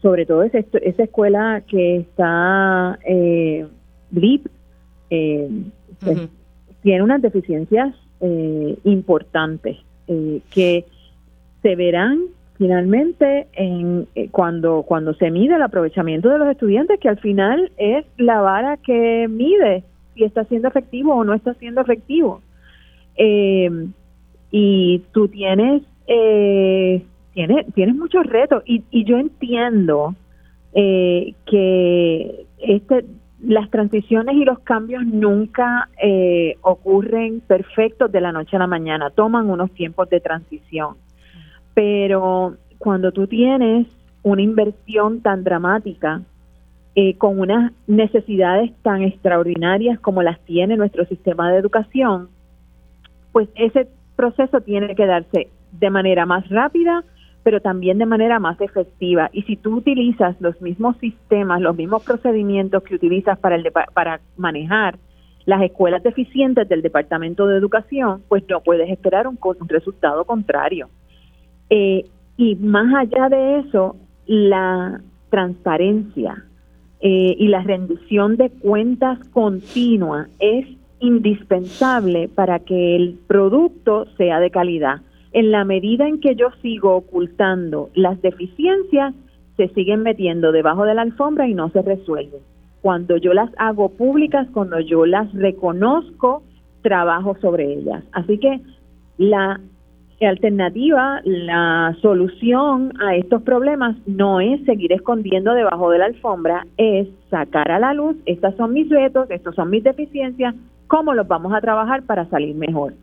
sobre todo esa, esa escuela que está eh, blip, pues, tiene unas deficiencias eh, importantes eh, que se verán finalmente en eh, cuando cuando se mide el aprovechamiento de los estudiantes que al final es la vara que mide si está siendo efectivo o no está siendo efectivo. Eh, y tú tienes tienes tienes muchos retos. Y, y yo entiendo que este las transiciones y los cambios nunca eh, ocurren perfectos de la noche a la mañana, toman unos tiempos de transición. Pero cuando tú tienes una inversión tan dramática, eh, con unas necesidades tan extraordinarias como las tiene nuestro sistema de educación, pues ese proceso tiene que darse de manera más rápida, pero también de manera más efectiva. Y si tú utilizas los mismos sistemas, los mismos procedimientos que utilizas para, el para manejar las escuelas deficientes del Departamento de Educación, pues no puedes esperar un, un resultado contrario. Eh, y más allá de eso, la transparencia eh, y la rendición de cuentas continua es indispensable para que el producto sea de calidad en la medida en que yo sigo ocultando las deficiencias, se siguen metiendo debajo de la alfombra y no se resuelven. Cuando yo las hago públicas, cuando yo las reconozco, trabajo sobre ellas. Así que la alternativa, la solución a estos problemas no es seguir escondiendo debajo de la alfombra, es sacar a la luz, estas son mis retos, estos son mis deficiencias, cómo los vamos a trabajar para salir mejor.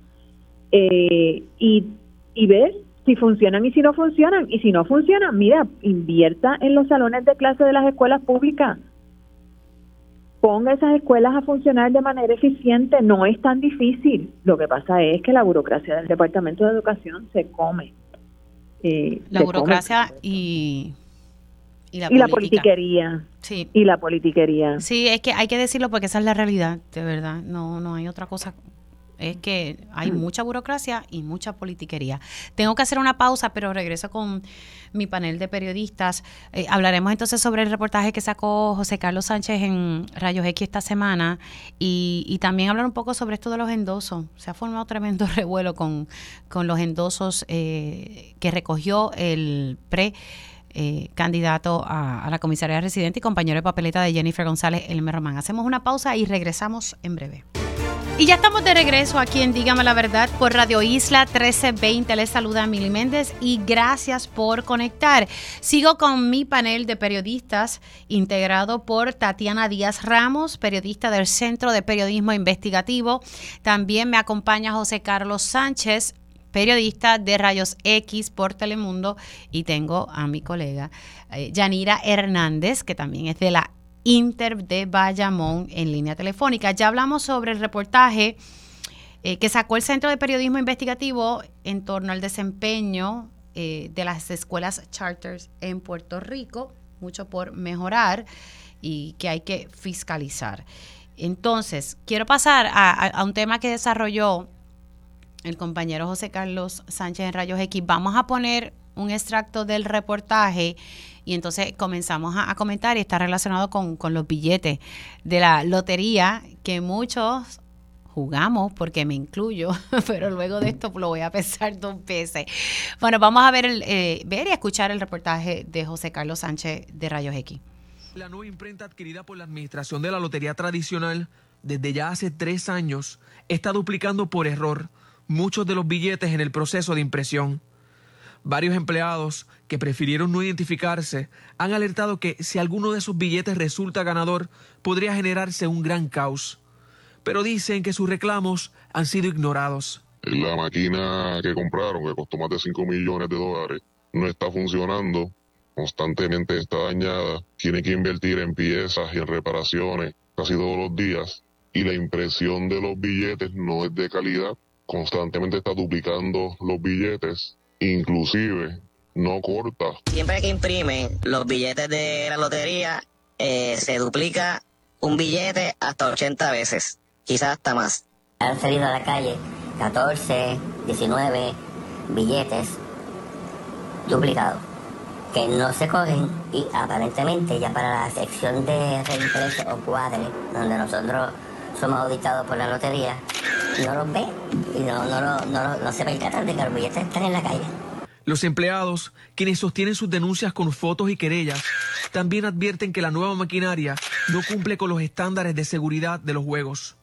Eh, y y ver si funcionan y si no funcionan. Y si no funcionan, mira, invierta en los salones de clase de las escuelas públicas. Ponga esas escuelas a funcionar de manera eficiente. No es tan difícil. Lo que pasa es que la burocracia del Departamento de Educación se come. Eh, la burocracia y y la, y la politiquería. Sí. Y la politiquería. Sí, es que hay que decirlo porque esa es la realidad, de verdad. No, no hay otra cosa es que hay mucha burocracia y mucha politiquería. Tengo que hacer una pausa, pero regreso con mi panel de periodistas. Eh, hablaremos entonces sobre el reportaje que sacó José Carlos Sánchez en Rayos X esta semana y, también hablar un poco sobre esto de los endosos. Se ha formado tremendo revuelo con, los endosos eh, que recogió el pre. Eh, candidato a, la comisaría residente y compañero de papeleta de Jennifer González Elmer Román. Hacemos una pausa y regresamos en breve. Y ya estamos de regreso aquí en Dígame la Verdad por Radio Isla 1320. Les saluda Mili Méndez y gracias por conectar. Sigo con mi panel de periodistas integrado por Tatiana Díaz Ramos, periodista del Centro de Periodismo Investigativo. También me acompaña José Carlos Sánchez, periodista de Rayos X por Telemundo. Y tengo a mi colega eh, Yanira Hernández, que también es de la Inter de Bayamón en línea telefónica. Ya hablamos sobre el reportaje eh, que sacó el Centro de Periodismo Investigativo en torno al desempeño eh, de las escuelas charters en Puerto Rico, mucho por mejorar y que hay que fiscalizar. Entonces, quiero pasar a, un tema que desarrolló el compañero José Carlos Sánchez en Rayos X. Vamos a poner un extracto del reportaje y entonces comenzamos a, comentar y está relacionado con, los billetes de la lotería que muchos jugamos, porque me incluyo, pero luego de esto lo voy a pensar dos veces. Bueno, vamos a ver, el, eh, ver y escuchar el reportaje de José Carlos Sánchez de Rayos X. La nueva imprenta adquirida por la Administración de la Lotería Tradicional desde ya hace tres años está duplicando por error muchos de los billetes en el proceso de impresión. Varios empleados que prefirieron no identificarse han alertado que si alguno de sus billetes resulta ganador, podría generarse un gran caos. Pero dicen que sus reclamos han sido ignorados. La máquina que compraron, que costó más de 5 millones de dólares, no está funcionando, constantemente está dañada, tiene que invertir en piezas y en reparaciones casi todos los días, y la impresión de los billetes no es de calidad, constantemente está duplicando los billetes. Inclusive no corta. Siempre que imprimen los billetes de la lotería, eh, se duplica un billete hasta 80 veces, quizás hasta más. Han salido a la calle 14, 19 billetes duplicados que no se cogen y aparentemente ya para la sección de reimpreso o cuadre, donde nosotros somos auditados por la lotería, no los ve y no, no, no, no se percatan de que los billetes están en la calle. Los empleados, quienes sostienen sus denuncias con fotos y querellas, también advierten que la nueva maquinaria no cumple con los estándares de seguridad de los juegos.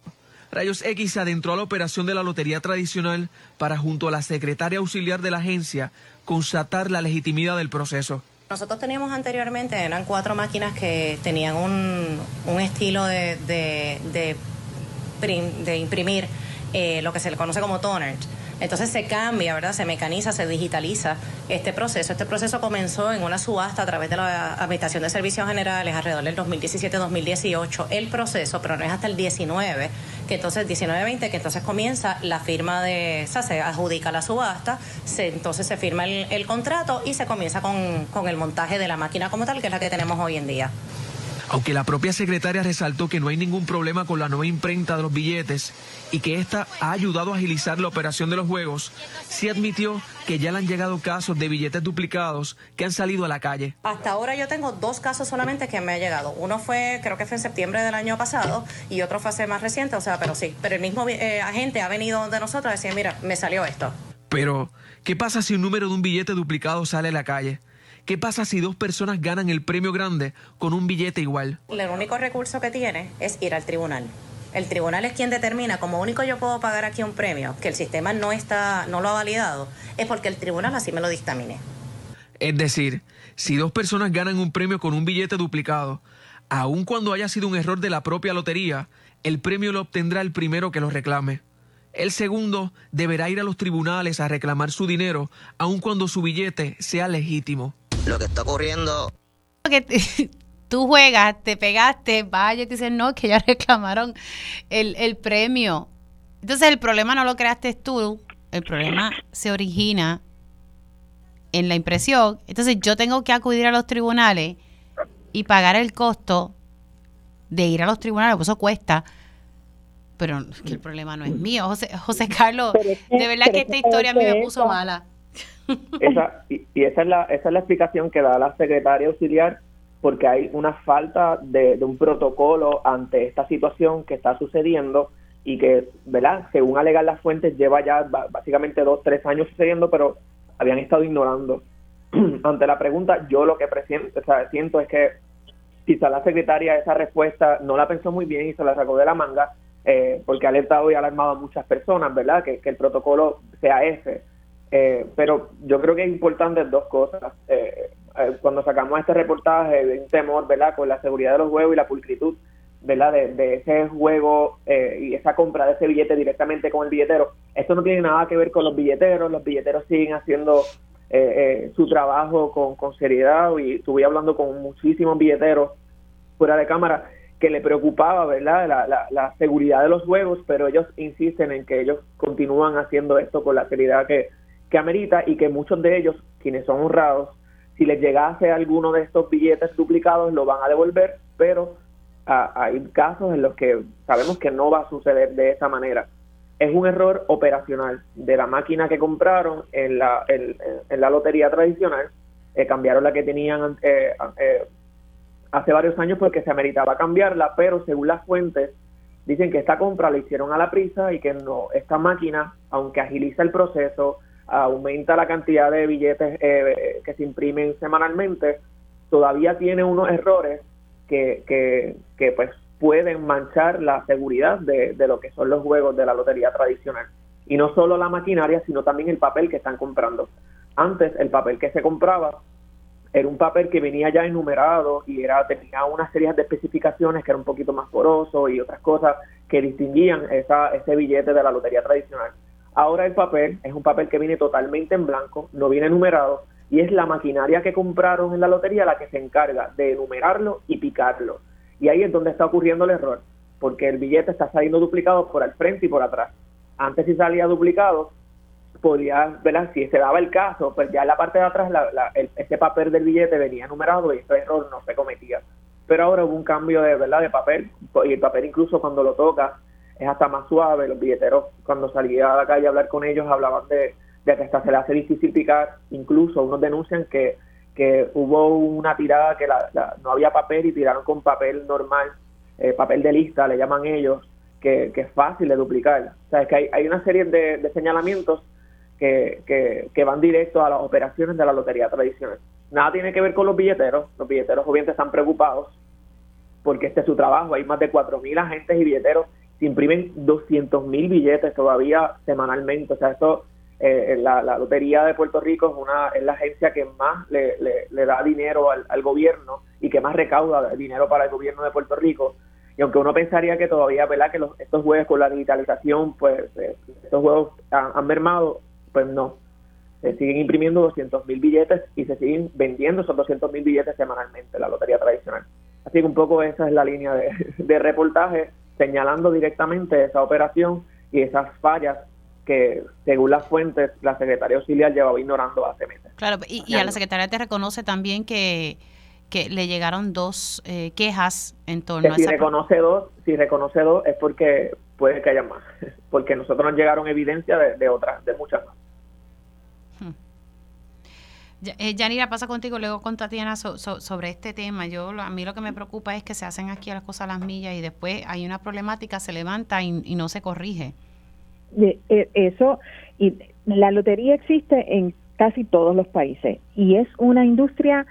Rayos X se adentró a la operación de la lotería tradicional para, junto a la secretaria auxiliar de la agencia, constatar la legitimidad del proceso. Nosotros teníamos anteriormente, eran cuatro máquinas que tenían un, un estilo de, de, de, imprimir eh, lo que se le conoce como toner. Entonces se cambia, ¿verdad? Se mecaniza, se digitaliza este proceso. Este proceso comenzó en una subasta a través de la Administración de Servicios Generales alrededor del 2017-2018 el proceso, pero no es hasta el 19, que entonces 19-20, que entonces comienza la firma de, o sea, se adjudica la subasta, se, entonces se firma el, el contrato y se comienza con, con el montaje de la máquina como tal, que es la que tenemos hoy en día. Aunque la propia secretaria resaltó que no hay ningún problema con la nueva imprenta de los billetes y que esta ha ayudado a agilizar la operación de los juegos, sí admitió que ya le han llegado casos de billetes duplicados que han salido a la calle. Hasta ahora yo tengo dos casos solamente que me ha llegado. Uno fue, creo que fue en septiembre del año pasado y otro fue hace más reciente, o sea, pero sí. Pero el mismo eh, agente ha venido de nosotros a decir, mira, me salió esto. Pero, ¿qué pasa si un número de un billete duplicado sale a la calle? ¿Qué pasa si dos personas ganan el premio grande con un billete igual? El único recurso que tiene es ir al tribunal. El tribunal es quien determina, como único yo puedo pagar aquí un premio, que el sistema no está, no lo ha validado, es porque el tribunal así me lo dictamine. Es decir, si dos personas ganan un premio con un billete duplicado, aun cuando haya sido un error de la propia lotería, el premio lo obtendrá el primero que lo reclame. El segundo deberá ir a los tribunales a reclamar su dinero, aun cuando su billete sea legítimo lo que está ocurriendo. Tú juegas, te pegaste, vaya y te dicen, no, que ya reclamaron el, el premio. Entonces el problema no lo creaste tú, el problema se origina en la impresión. Entonces yo tengo que acudir a los tribunales y pagar el costo de ir a los tribunales, pues eso cuesta. Pero que el problema no es mío. José, José Carlos, de verdad que esta historia a mí me puso mala. Esa, y, esa, es la, esa es la explicación que da la secretaria auxiliar, porque hay una falta de, un protocolo ante esta situación que está sucediendo y que, ¿verdad? Según alegan las fuentes, lleva ya básicamente dos, tres años sucediendo, pero habían estado ignorando. ante la pregunta, yo lo que siento es que quizá la secretaria esa respuesta no la pensó muy bien y se la sacó de la manga, eh, porque ha alertado y alarmado a muchas personas, ¿verdad? Que, que el protocolo sea ese. Eh, pero yo creo que es importante dos cosas. Eh, eh, cuando sacamos este reportaje de un temor, ¿verdad? Con la seguridad de los juegos y la pulcritud, ¿verdad? De, ese juego y esa compra de ese billete directamente con el billetero. Esto no tiene nada que ver con los billeteros. Los billeteros siguen haciendo su trabajo con, con seriedad y estuve hablando con muchísimos billeteros fuera de cámara que le preocupaba, ¿verdad? La, la, la, seguridad de los juegos, pero ellos insisten en que ellos continúan haciendo esto con la seriedad que, que amerita y que muchos de ellos, quienes son honrados, si les llegase alguno de estos billetes duplicados, lo van a devolver, pero ah, hay casos en los que sabemos que no va a suceder de esa manera. Es un error operacional de la máquina que compraron en la, en, la lotería tradicional, eh, cambiaron la que tenían eh, eh, hace varios años porque se ameritaba cambiarla, pero según las fuentes, dicen que esta compra la hicieron a la prisa y que no, esta máquina, aunque agiliza el proceso, aumenta la cantidad de billetes eh, que se imprimen semanalmente, todavía tiene unos errores que, que, que pues pueden manchar la seguridad de, de, lo que son los juegos de la lotería tradicional. Y no solo la maquinaria, sino también el papel que están comprando. Antes el papel que se compraba era un papel que venía ya enumerado y era tenía una serie de especificaciones que era un poquito más poroso y otras cosas que distinguían esa, ese billete de la lotería tradicional. Ahora el papel es un papel que viene totalmente en blanco, no viene numerado y es la maquinaria que compraron en la lotería la que se encarga de enumerarlo y picarlo. Y ahí es donde está ocurriendo el error, porque el billete está saliendo duplicado por al frente y por atrás. Antes si salía duplicado, podía, ¿verdad? Si se daba el caso, pues ya en la parte de atrás ese papel del billete venía numerado y ese error no se cometía. Pero ahora hubo un cambio de, ¿verdad? de papel y el papel incluso cuando lo toca es hasta más suave. Los billeteros, cuando salía a la calle a hablar con ellos, hablaban de, que hasta se le hace difícil picar. Incluso unos denuncian que, que hubo una tirada que la, no había papel y tiraron con papel normal, eh, papel de lista, le llaman ellos, que, que, es fácil de duplicar. O sea, es que hay, hay una serie de, señalamientos que, que, que van directo a las operaciones de la lotería tradicional. Nada tiene que ver con los billeteros. Los billeteros obviamente están preocupados porque este es su trabajo. Hay más de 4.000 agentes y billeteros. Se imprimen 200.000 billetes todavía semanalmente. O sea, esto, eh, la, Lotería de Puerto Rico es, una, es la agencia que más le, le, da dinero al, gobierno y que más recauda dinero para el gobierno de Puerto Rico. Y aunque uno pensaría que todavía, ¿verdad? Que los, estos juegos con la digitalización, pues eh, estos juegos han, han mermado, pues no se siguen imprimiendo 200 mil billetes y se siguen vendiendo esos 200 mil billetes semanalmente, la lotería tradicional. Así que un poco esa es la línea de, de reportaje, señalando directamente esa operación y esas fallas que, según las fuentes, la Secretaría Auxiliar llevaba ignorando hace meses. Claro, y, y a la Secretaría te reconoce también que, que le llegaron dos eh, quejas en torno que si a esa... reconoce dos, si reconoce dos es porque puede que haya más, porque nosotros nos llegaron evidencia de, de otras, de muchas más. Eh, Yanira, pasa contigo luego con Tatiana so, so, sobre este tema. Yo A mí lo que me preocupa es que se hacen aquí las cosas a las millas y después hay una problemática, se levanta y, no se corrige. Eso, y la lotería existe en casi todos los países y es una industria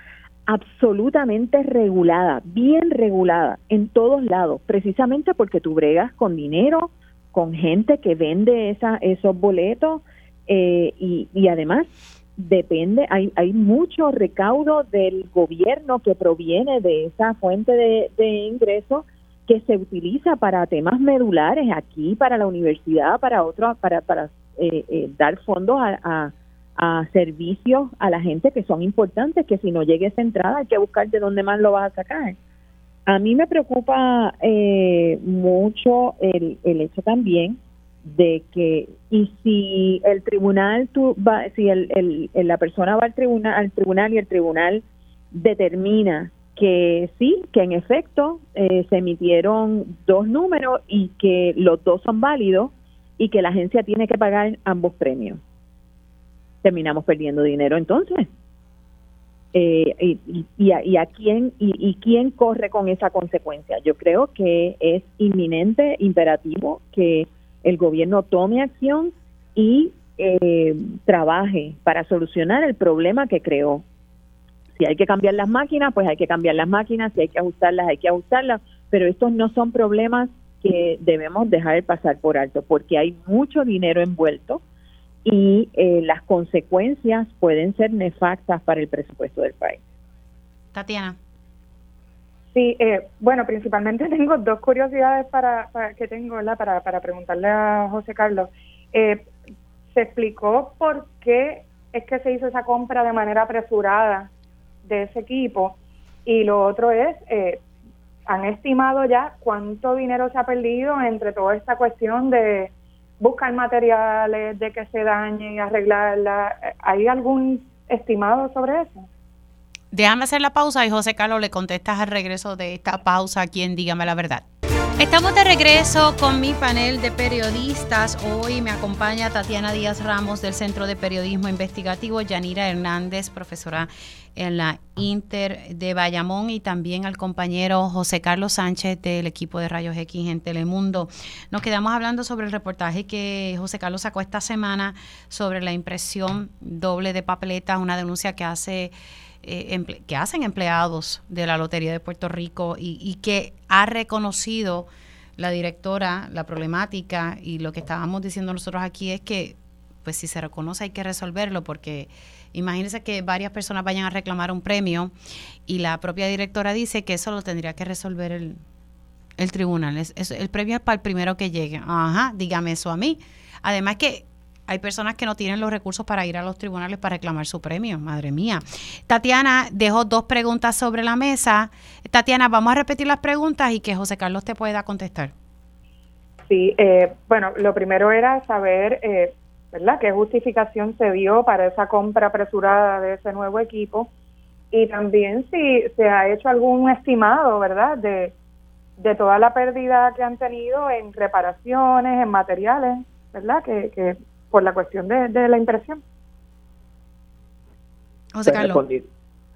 absolutamente regulada, bien regulada en todos lados, precisamente porque tú bregas con dinero, con gente que vende esa, esos boletos eh, y además depende, hay, hay mucho recaudo del gobierno que proviene de esa fuente de, de ingresos que se utiliza para temas medulares aquí, para la universidad, para otros, para, para eh, eh, dar fondos a, a, a, servicios a la gente que son importantes, que si no llegue esa entrada hay que buscar de dónde más lo vas a sacar. A mí me preocupa eh, mucho el, el hecho también de que y si el tribunal tu, va, si el, la persona va al tribunal al tribunal y el tribunal determina que sí que en efecto eh, se emitieron dos números y que los dos son válidos y que la agencia tiene que pagar ambos premios. Terminamos perdiendo dinero entonces. Eh, y, y, a, y, a, quién y, y quién corre con esa consecuencia. Yo creo que es inminente imperativo que el gobierno tome acción y eh, trabaje para solucionar el problema que creó. Si hay que cambiar las máquinas, pues hay que cambiar las máquinas, si hay que ajustarlas, hay que ajustarlas, pero estos no son problemas que debemos dejar pasar por alto, porque hay mucho dinero envuelto y eh, las consecuencias pueden ser nefastas para el presupuesto del país. Tatiana. Sí, eh, bueno, principalmente tengo dos curiosidades para, para que tengo. Para, para preguntarle a José Carlos. Eh, ¿Se explicó por qué es que se hizo esa compra de manera apresurada de ese equipo? Y lo otro es, eh, ¿han estimado ya cuánto dinero se ha perdido entre toda esta cuestión de buscar materiales, de que se dañen y arreglarla? ¿Hay algún estimado sobre eso? Déjame hacer la pausa y José Carlos le contestas al regreso de esta pausa a quien dígame la verdad. Estamos de regreso con mi panel de periodistas. Hoy me acompaña Tatiana Díaz Ramos del Centro de Periodismo Investigativo, Yanira Hernández, profesora en la Inter de Bayamón y también al compañero José Carlos Sánchez del equipo de Rayos X en Telemundo. Nos quedamos hablando sobre el reportaje que José Carlos sacó esta semana sobre la impresión doble de papeletas, una denuncia que hace eh, que hacen empleados de la Lotería de Puerto Rico y, y, que ha reconocido la directora la problemática y lo que estábamos diciendo nosotros aquí es que pues si se reconoce hay que resolverlo porque imagínense que varias personas vayan a reclamar un premio y la propia directora dice que eso lo tendría que resolver el, el tribunal. Es, el premio es para el primero que llegue. Ajá, dígame eso a mí. Además que hay personas que no tienen los recursos para ir a los tribunales para reclamar su premio, madre mía. Tatiana dejó dos preguntas sobre la mesa. Tatiana, vamos a repetir las preguntas y que José Carlos te pueda contestar. Sí, eh, bueno, lo primero era saber, eh, ¿verdad?, qué justificación se dio para esa compra apresurada de ese nuevo equipo y también si se ha hecho algún estimado, ¿verdad?, de, de toda la pérdida que han tenido en reparaciones, en materiales, ¿verdad?, que, que por la cuestión de, de la impresión. José Carlos. Respondi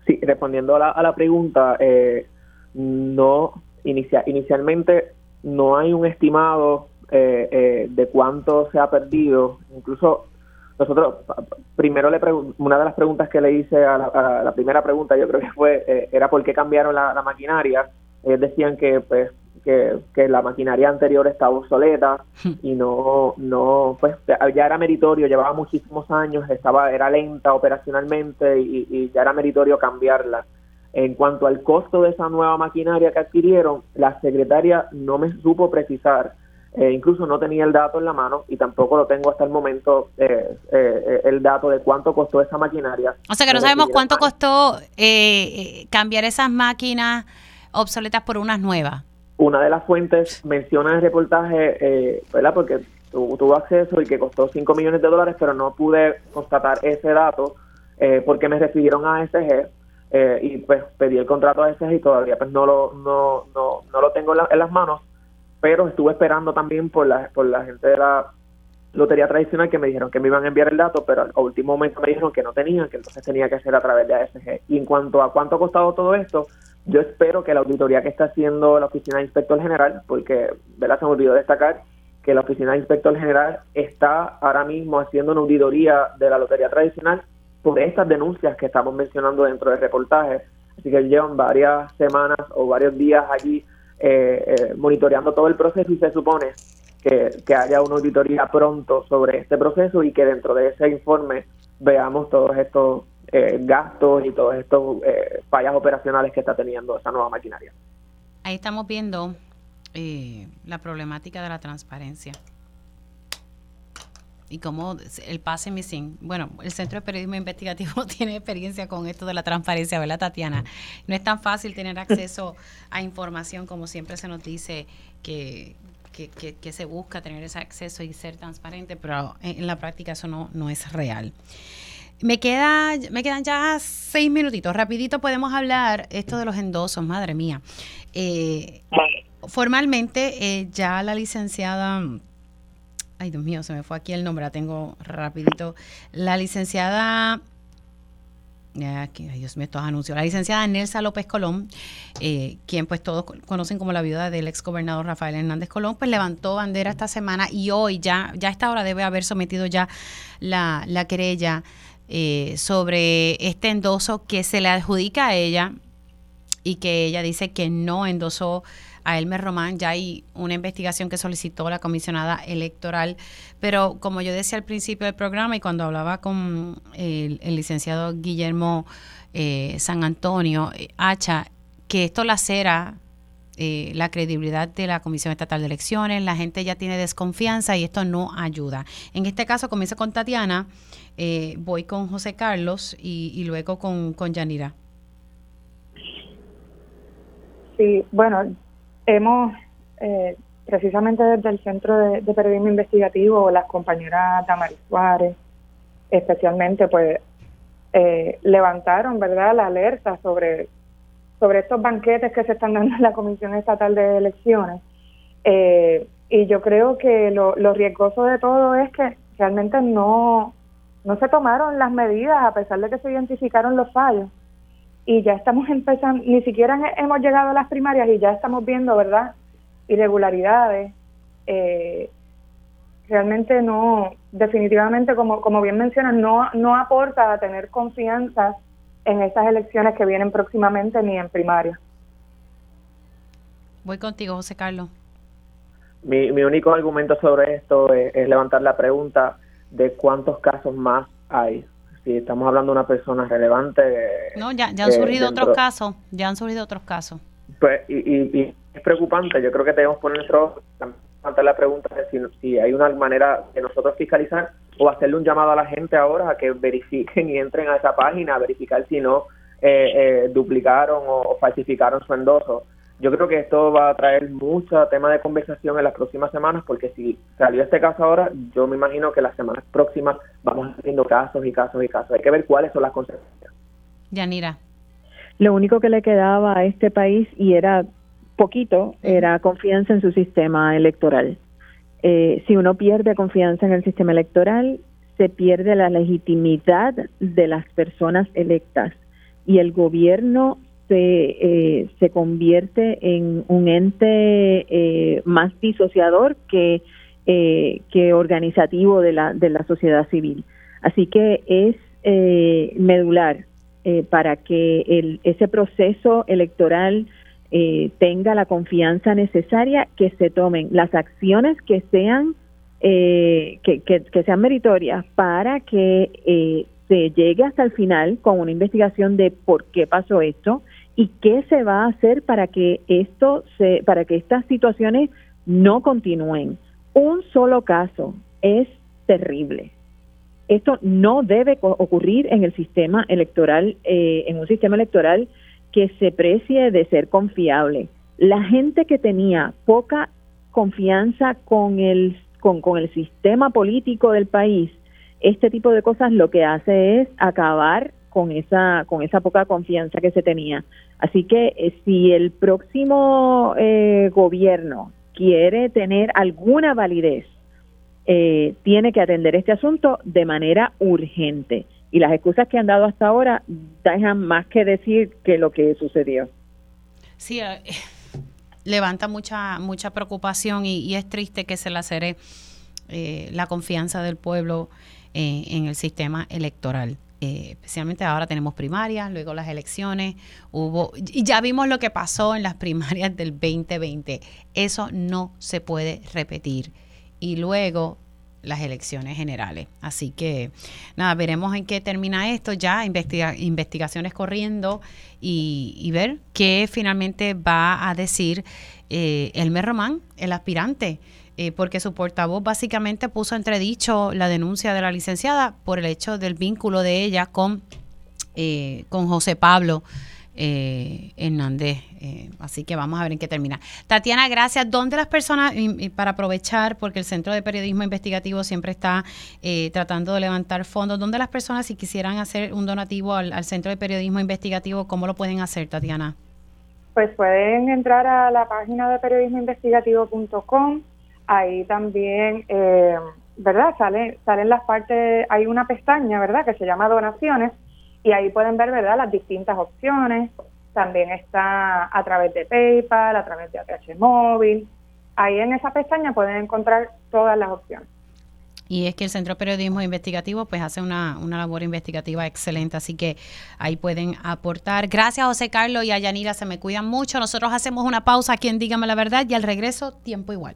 sí, respondiendo a la, a la pregunta, eh, no inicia, inicialmente no hay un estimado eh, eh, de cuánto se ha perdido. Incluso nosotros primero le una de las preguntas que le hice a la, primera pregunta, yo creo que fue, eh, era por qué cambiaron la, maquinaria. Ellos decían que pues que, que, la maquinaria anterior estaba obsoleta hmm. y no, no, pues ya era meritorio, llevaba muchísimos años, estaba, era lenta operacionalmente y, y ya era meritorio cambiarla. En cuanto al costo de esa nueva maquinaria que adquirieron, la secretaria no me supo precisar eh, incluso no tenía el dato en la mano y tampoco lo tengo hasta el momento eh, eh, el dato de cuánto costó esa maquinaria. O sea que no sabemos cuánto costó cambiar esas máquinas obsoletas por unas nuevas. Una de las fuentes menciona en el reportaje, ¿verdad? Porque tuvo acceso y que costó 5 millones de dólares, pero no pude constatar ese dato porque me refirieron a SG y pues pedí el contrato a SG y todavía pues no lo, no, no, no lo tengo en las manos pero estuve esperando también por la, por la gente de la lotería tradicional que me dijeron que me iban a enviar el dato, pero al último momento me dijeron que no tenían, que entonces tenía que hacer a través de ASG. Y en cuanto a cuánto ha costado todo esto, yo espero que la auditoría que está haciendo la Oficina de Inspector General, porque ¿verdad? se me olvidó destacar que la Oficina de Inspector General está ahora mismo haciendo una auditoría de la lotería tradicional por estas denuncias que estamos mencionando dentro del reportaje. Así que llevan varias semanas o varios días allí eh, eh, monitoreando todo el proceso y se supone que, haya una auditoría pronto sobre este proceso y que dentro de ese informe veamos todos estos eh, gastos y todos estos eh, fallas operacionales que está teniendo esa nueva maquinaria. Ahí estamos viendo la problemática de la transparencia y cómo el pase missing. Bueno, el Centro de Periodismo Investigativo tiene experiencia con esto de la transparencia, ¿verdad, Tatiana? No es tan fácil tener acceso a información como siempre se nos dice que, que, se busca tener ese acceso y ser transparente, pero en, la práctica eso no, no es real. Me, queda, me quedan ya seis minutitos. Rapidito podemos hablar esto de los endosos, madre mía. Eh, formalmente ya ya la licenciada ay Dios mío, se me fue aquí el nombre, la tengo rapidito, la licenciada Aquí, Dios mío, estos anuncios. La licenciada Nelsa López Colón, eh, quien pues todos conocen como la viuda del ex gobernador Rafael Hernández Colón, pues levantó bandera esta semana y hoy ya, ya a esta hora debe haber sometido ya la, la querella eh, sobre este endoso que se le adjudica a ella y que ella dice que no endosó a Elmer Román. Ya hay una investigación que solicitó la comisionada electoral, pero como yo decía al principio del programa y cuando hablaba con el, licenciado Guillermo eh, San Antonio, eh, Hacha, que esto lacera eh, la credibilidad de la Comisión Estatal de Elecciones, la gente ya tiene desconfianza y esto no ayuda. En este caso comienzo con Tatiana, voy con José Carlos y, y luego con, con Yanira. Sí, bueno, hemos, eh, precisamente desde el Centro de, Periodismo Investigativo, las compañeras Damaris Suárez, especialmente, pues, eh, levantaron, ¿verdad?, la alerta sobre, sobre estos banquetes que se están dando en la Comisión Estatal de Elecciones. Eh, y yo creo que lo riesgoso de todo es que realmente no, no se tomaron las medidas a pesar de que se identificaron los fallos y ya estamos empezando, ni siquiera hemos llegado a las primarias y ya estamos viendo, ¿verdad? Irregularidades. Eh, realmente no, definitivamente, como, como bien mencionas, no, no aporta a tener confianza en esas elecciones que vienen próximamente ni en primaria. Voy contigo, José Carlos. Mi, mi único argumento sobre esto es levantar la pregunta de cuántos casos más hay si estamos hablando de una persona relevante. No, ya, ya han surgido otros casos, ya han surgido otros casos. Pues, y, es preocupante, yo creo que debemos poner nuestro, la pregunta de si, si hay una manera de nosotros fiscalizar o hacerle un llamado a la gente ahora a que verifiquen y entren a esa página a verificar si no eh, eh, duplicaron o falsificaron su endoso yo creo que esto va a traer mucho tema de conversación en las próximas semanas, porque si salió este caso ahora, yo me imagino que las semanas próximas vamos haciendo casos y casos y casos. Hay que ver cuáles son las consecuencias. Yanira. Lo único que le quedaba a este país, y era poquito, era confianza en su sistema electoral. Eh, si uno pierde confianza en el sistema electoral, se pierde la legitimidad de las personas electas y el gobierno se, eh, se convierte en un ente eh, más disociador que, eh, que organizativo de la, de la sociedad civil. Así que es eh, medular eh, para que el, ese proceso electoral tenga la confianza necesaria, que se tomen las acciones que sean que, que, que, sean meritorias para que se llegue hasta el final con una investigación de por qué pasó esto y qué se va a hacer para que esto se, para que estas situaciones no continúen. Un solo caso es terrible esto no debe ocurrir en el sistema electoral, eh, en un sistema electoral que se precie de ser confiable. La gente que tenía poca confianza con el, con, con el sistema político del país, este tipo de cosas lo que hace es acabar con esa con esa poca confianza que se tenía. Así que eh, si el próximo eh, gobierno quiere tener alguna validez eh, tiene que atender este asunto de manera urgente. Y las excusas que han dado hasta ahora dejan más que decir que lo que sucedió. Sí, levanta mucha mucha preocupación y, es triste que se lacere la confianza del pueblo en el sistema electoral. Especialmente ahora tenemos primarias, luego las elecciones, hubo, y ya vimos lo que pasó en las primarias del 2020. Eso no se puede repetir y luego las elecciones generales. Así que nada, veremos en qué termina esto ya, investigaciones corriendo y, ver qué finalmente va a decir eh, Elmer Román, el aspirante. Eh, porque su portavoz básicamente puso entredicho la denuncia de la licenciada por el hecho del vínculo de ella con, eh, con José Pablo eh, Hernández. Eh, así que vamos a ver en qué termina. Tatiana, gracias. ¿Dónde las personas, para aprovechar, porque el Centro de Periodismo Investigativo siempre está eh, tratando de levantar fondos, ¿dónde las personas, si quisieran hacer un donativo al, Centro de Periodismo Investigativo, cómo lo pueden hacer, Tatiana? Pues pueden entrar a la página de periodismoinvestigativo.com. Ahí también, eh, ¿verdad? Sale, salen las partes, hay una pestaña, ¿verdad? Que se llama donaciones y ahí pueden ver, ¿verdad?, las distintas opciones. También está a través de PayPal, a través de ATH Móvil. Ahí en esa pestaña pueden encontrar todas las opciones. Y es que el Centro de Periodismo Investigativo pues hace una, una, labor investigativa excelente, así que ahí pueden aportar. Gracias José Carlos y a Yanira, se me cuidan mucho. Nosotros hacemos una pausa aquí en Dígame la Verdad y al regreso, tiempo igual.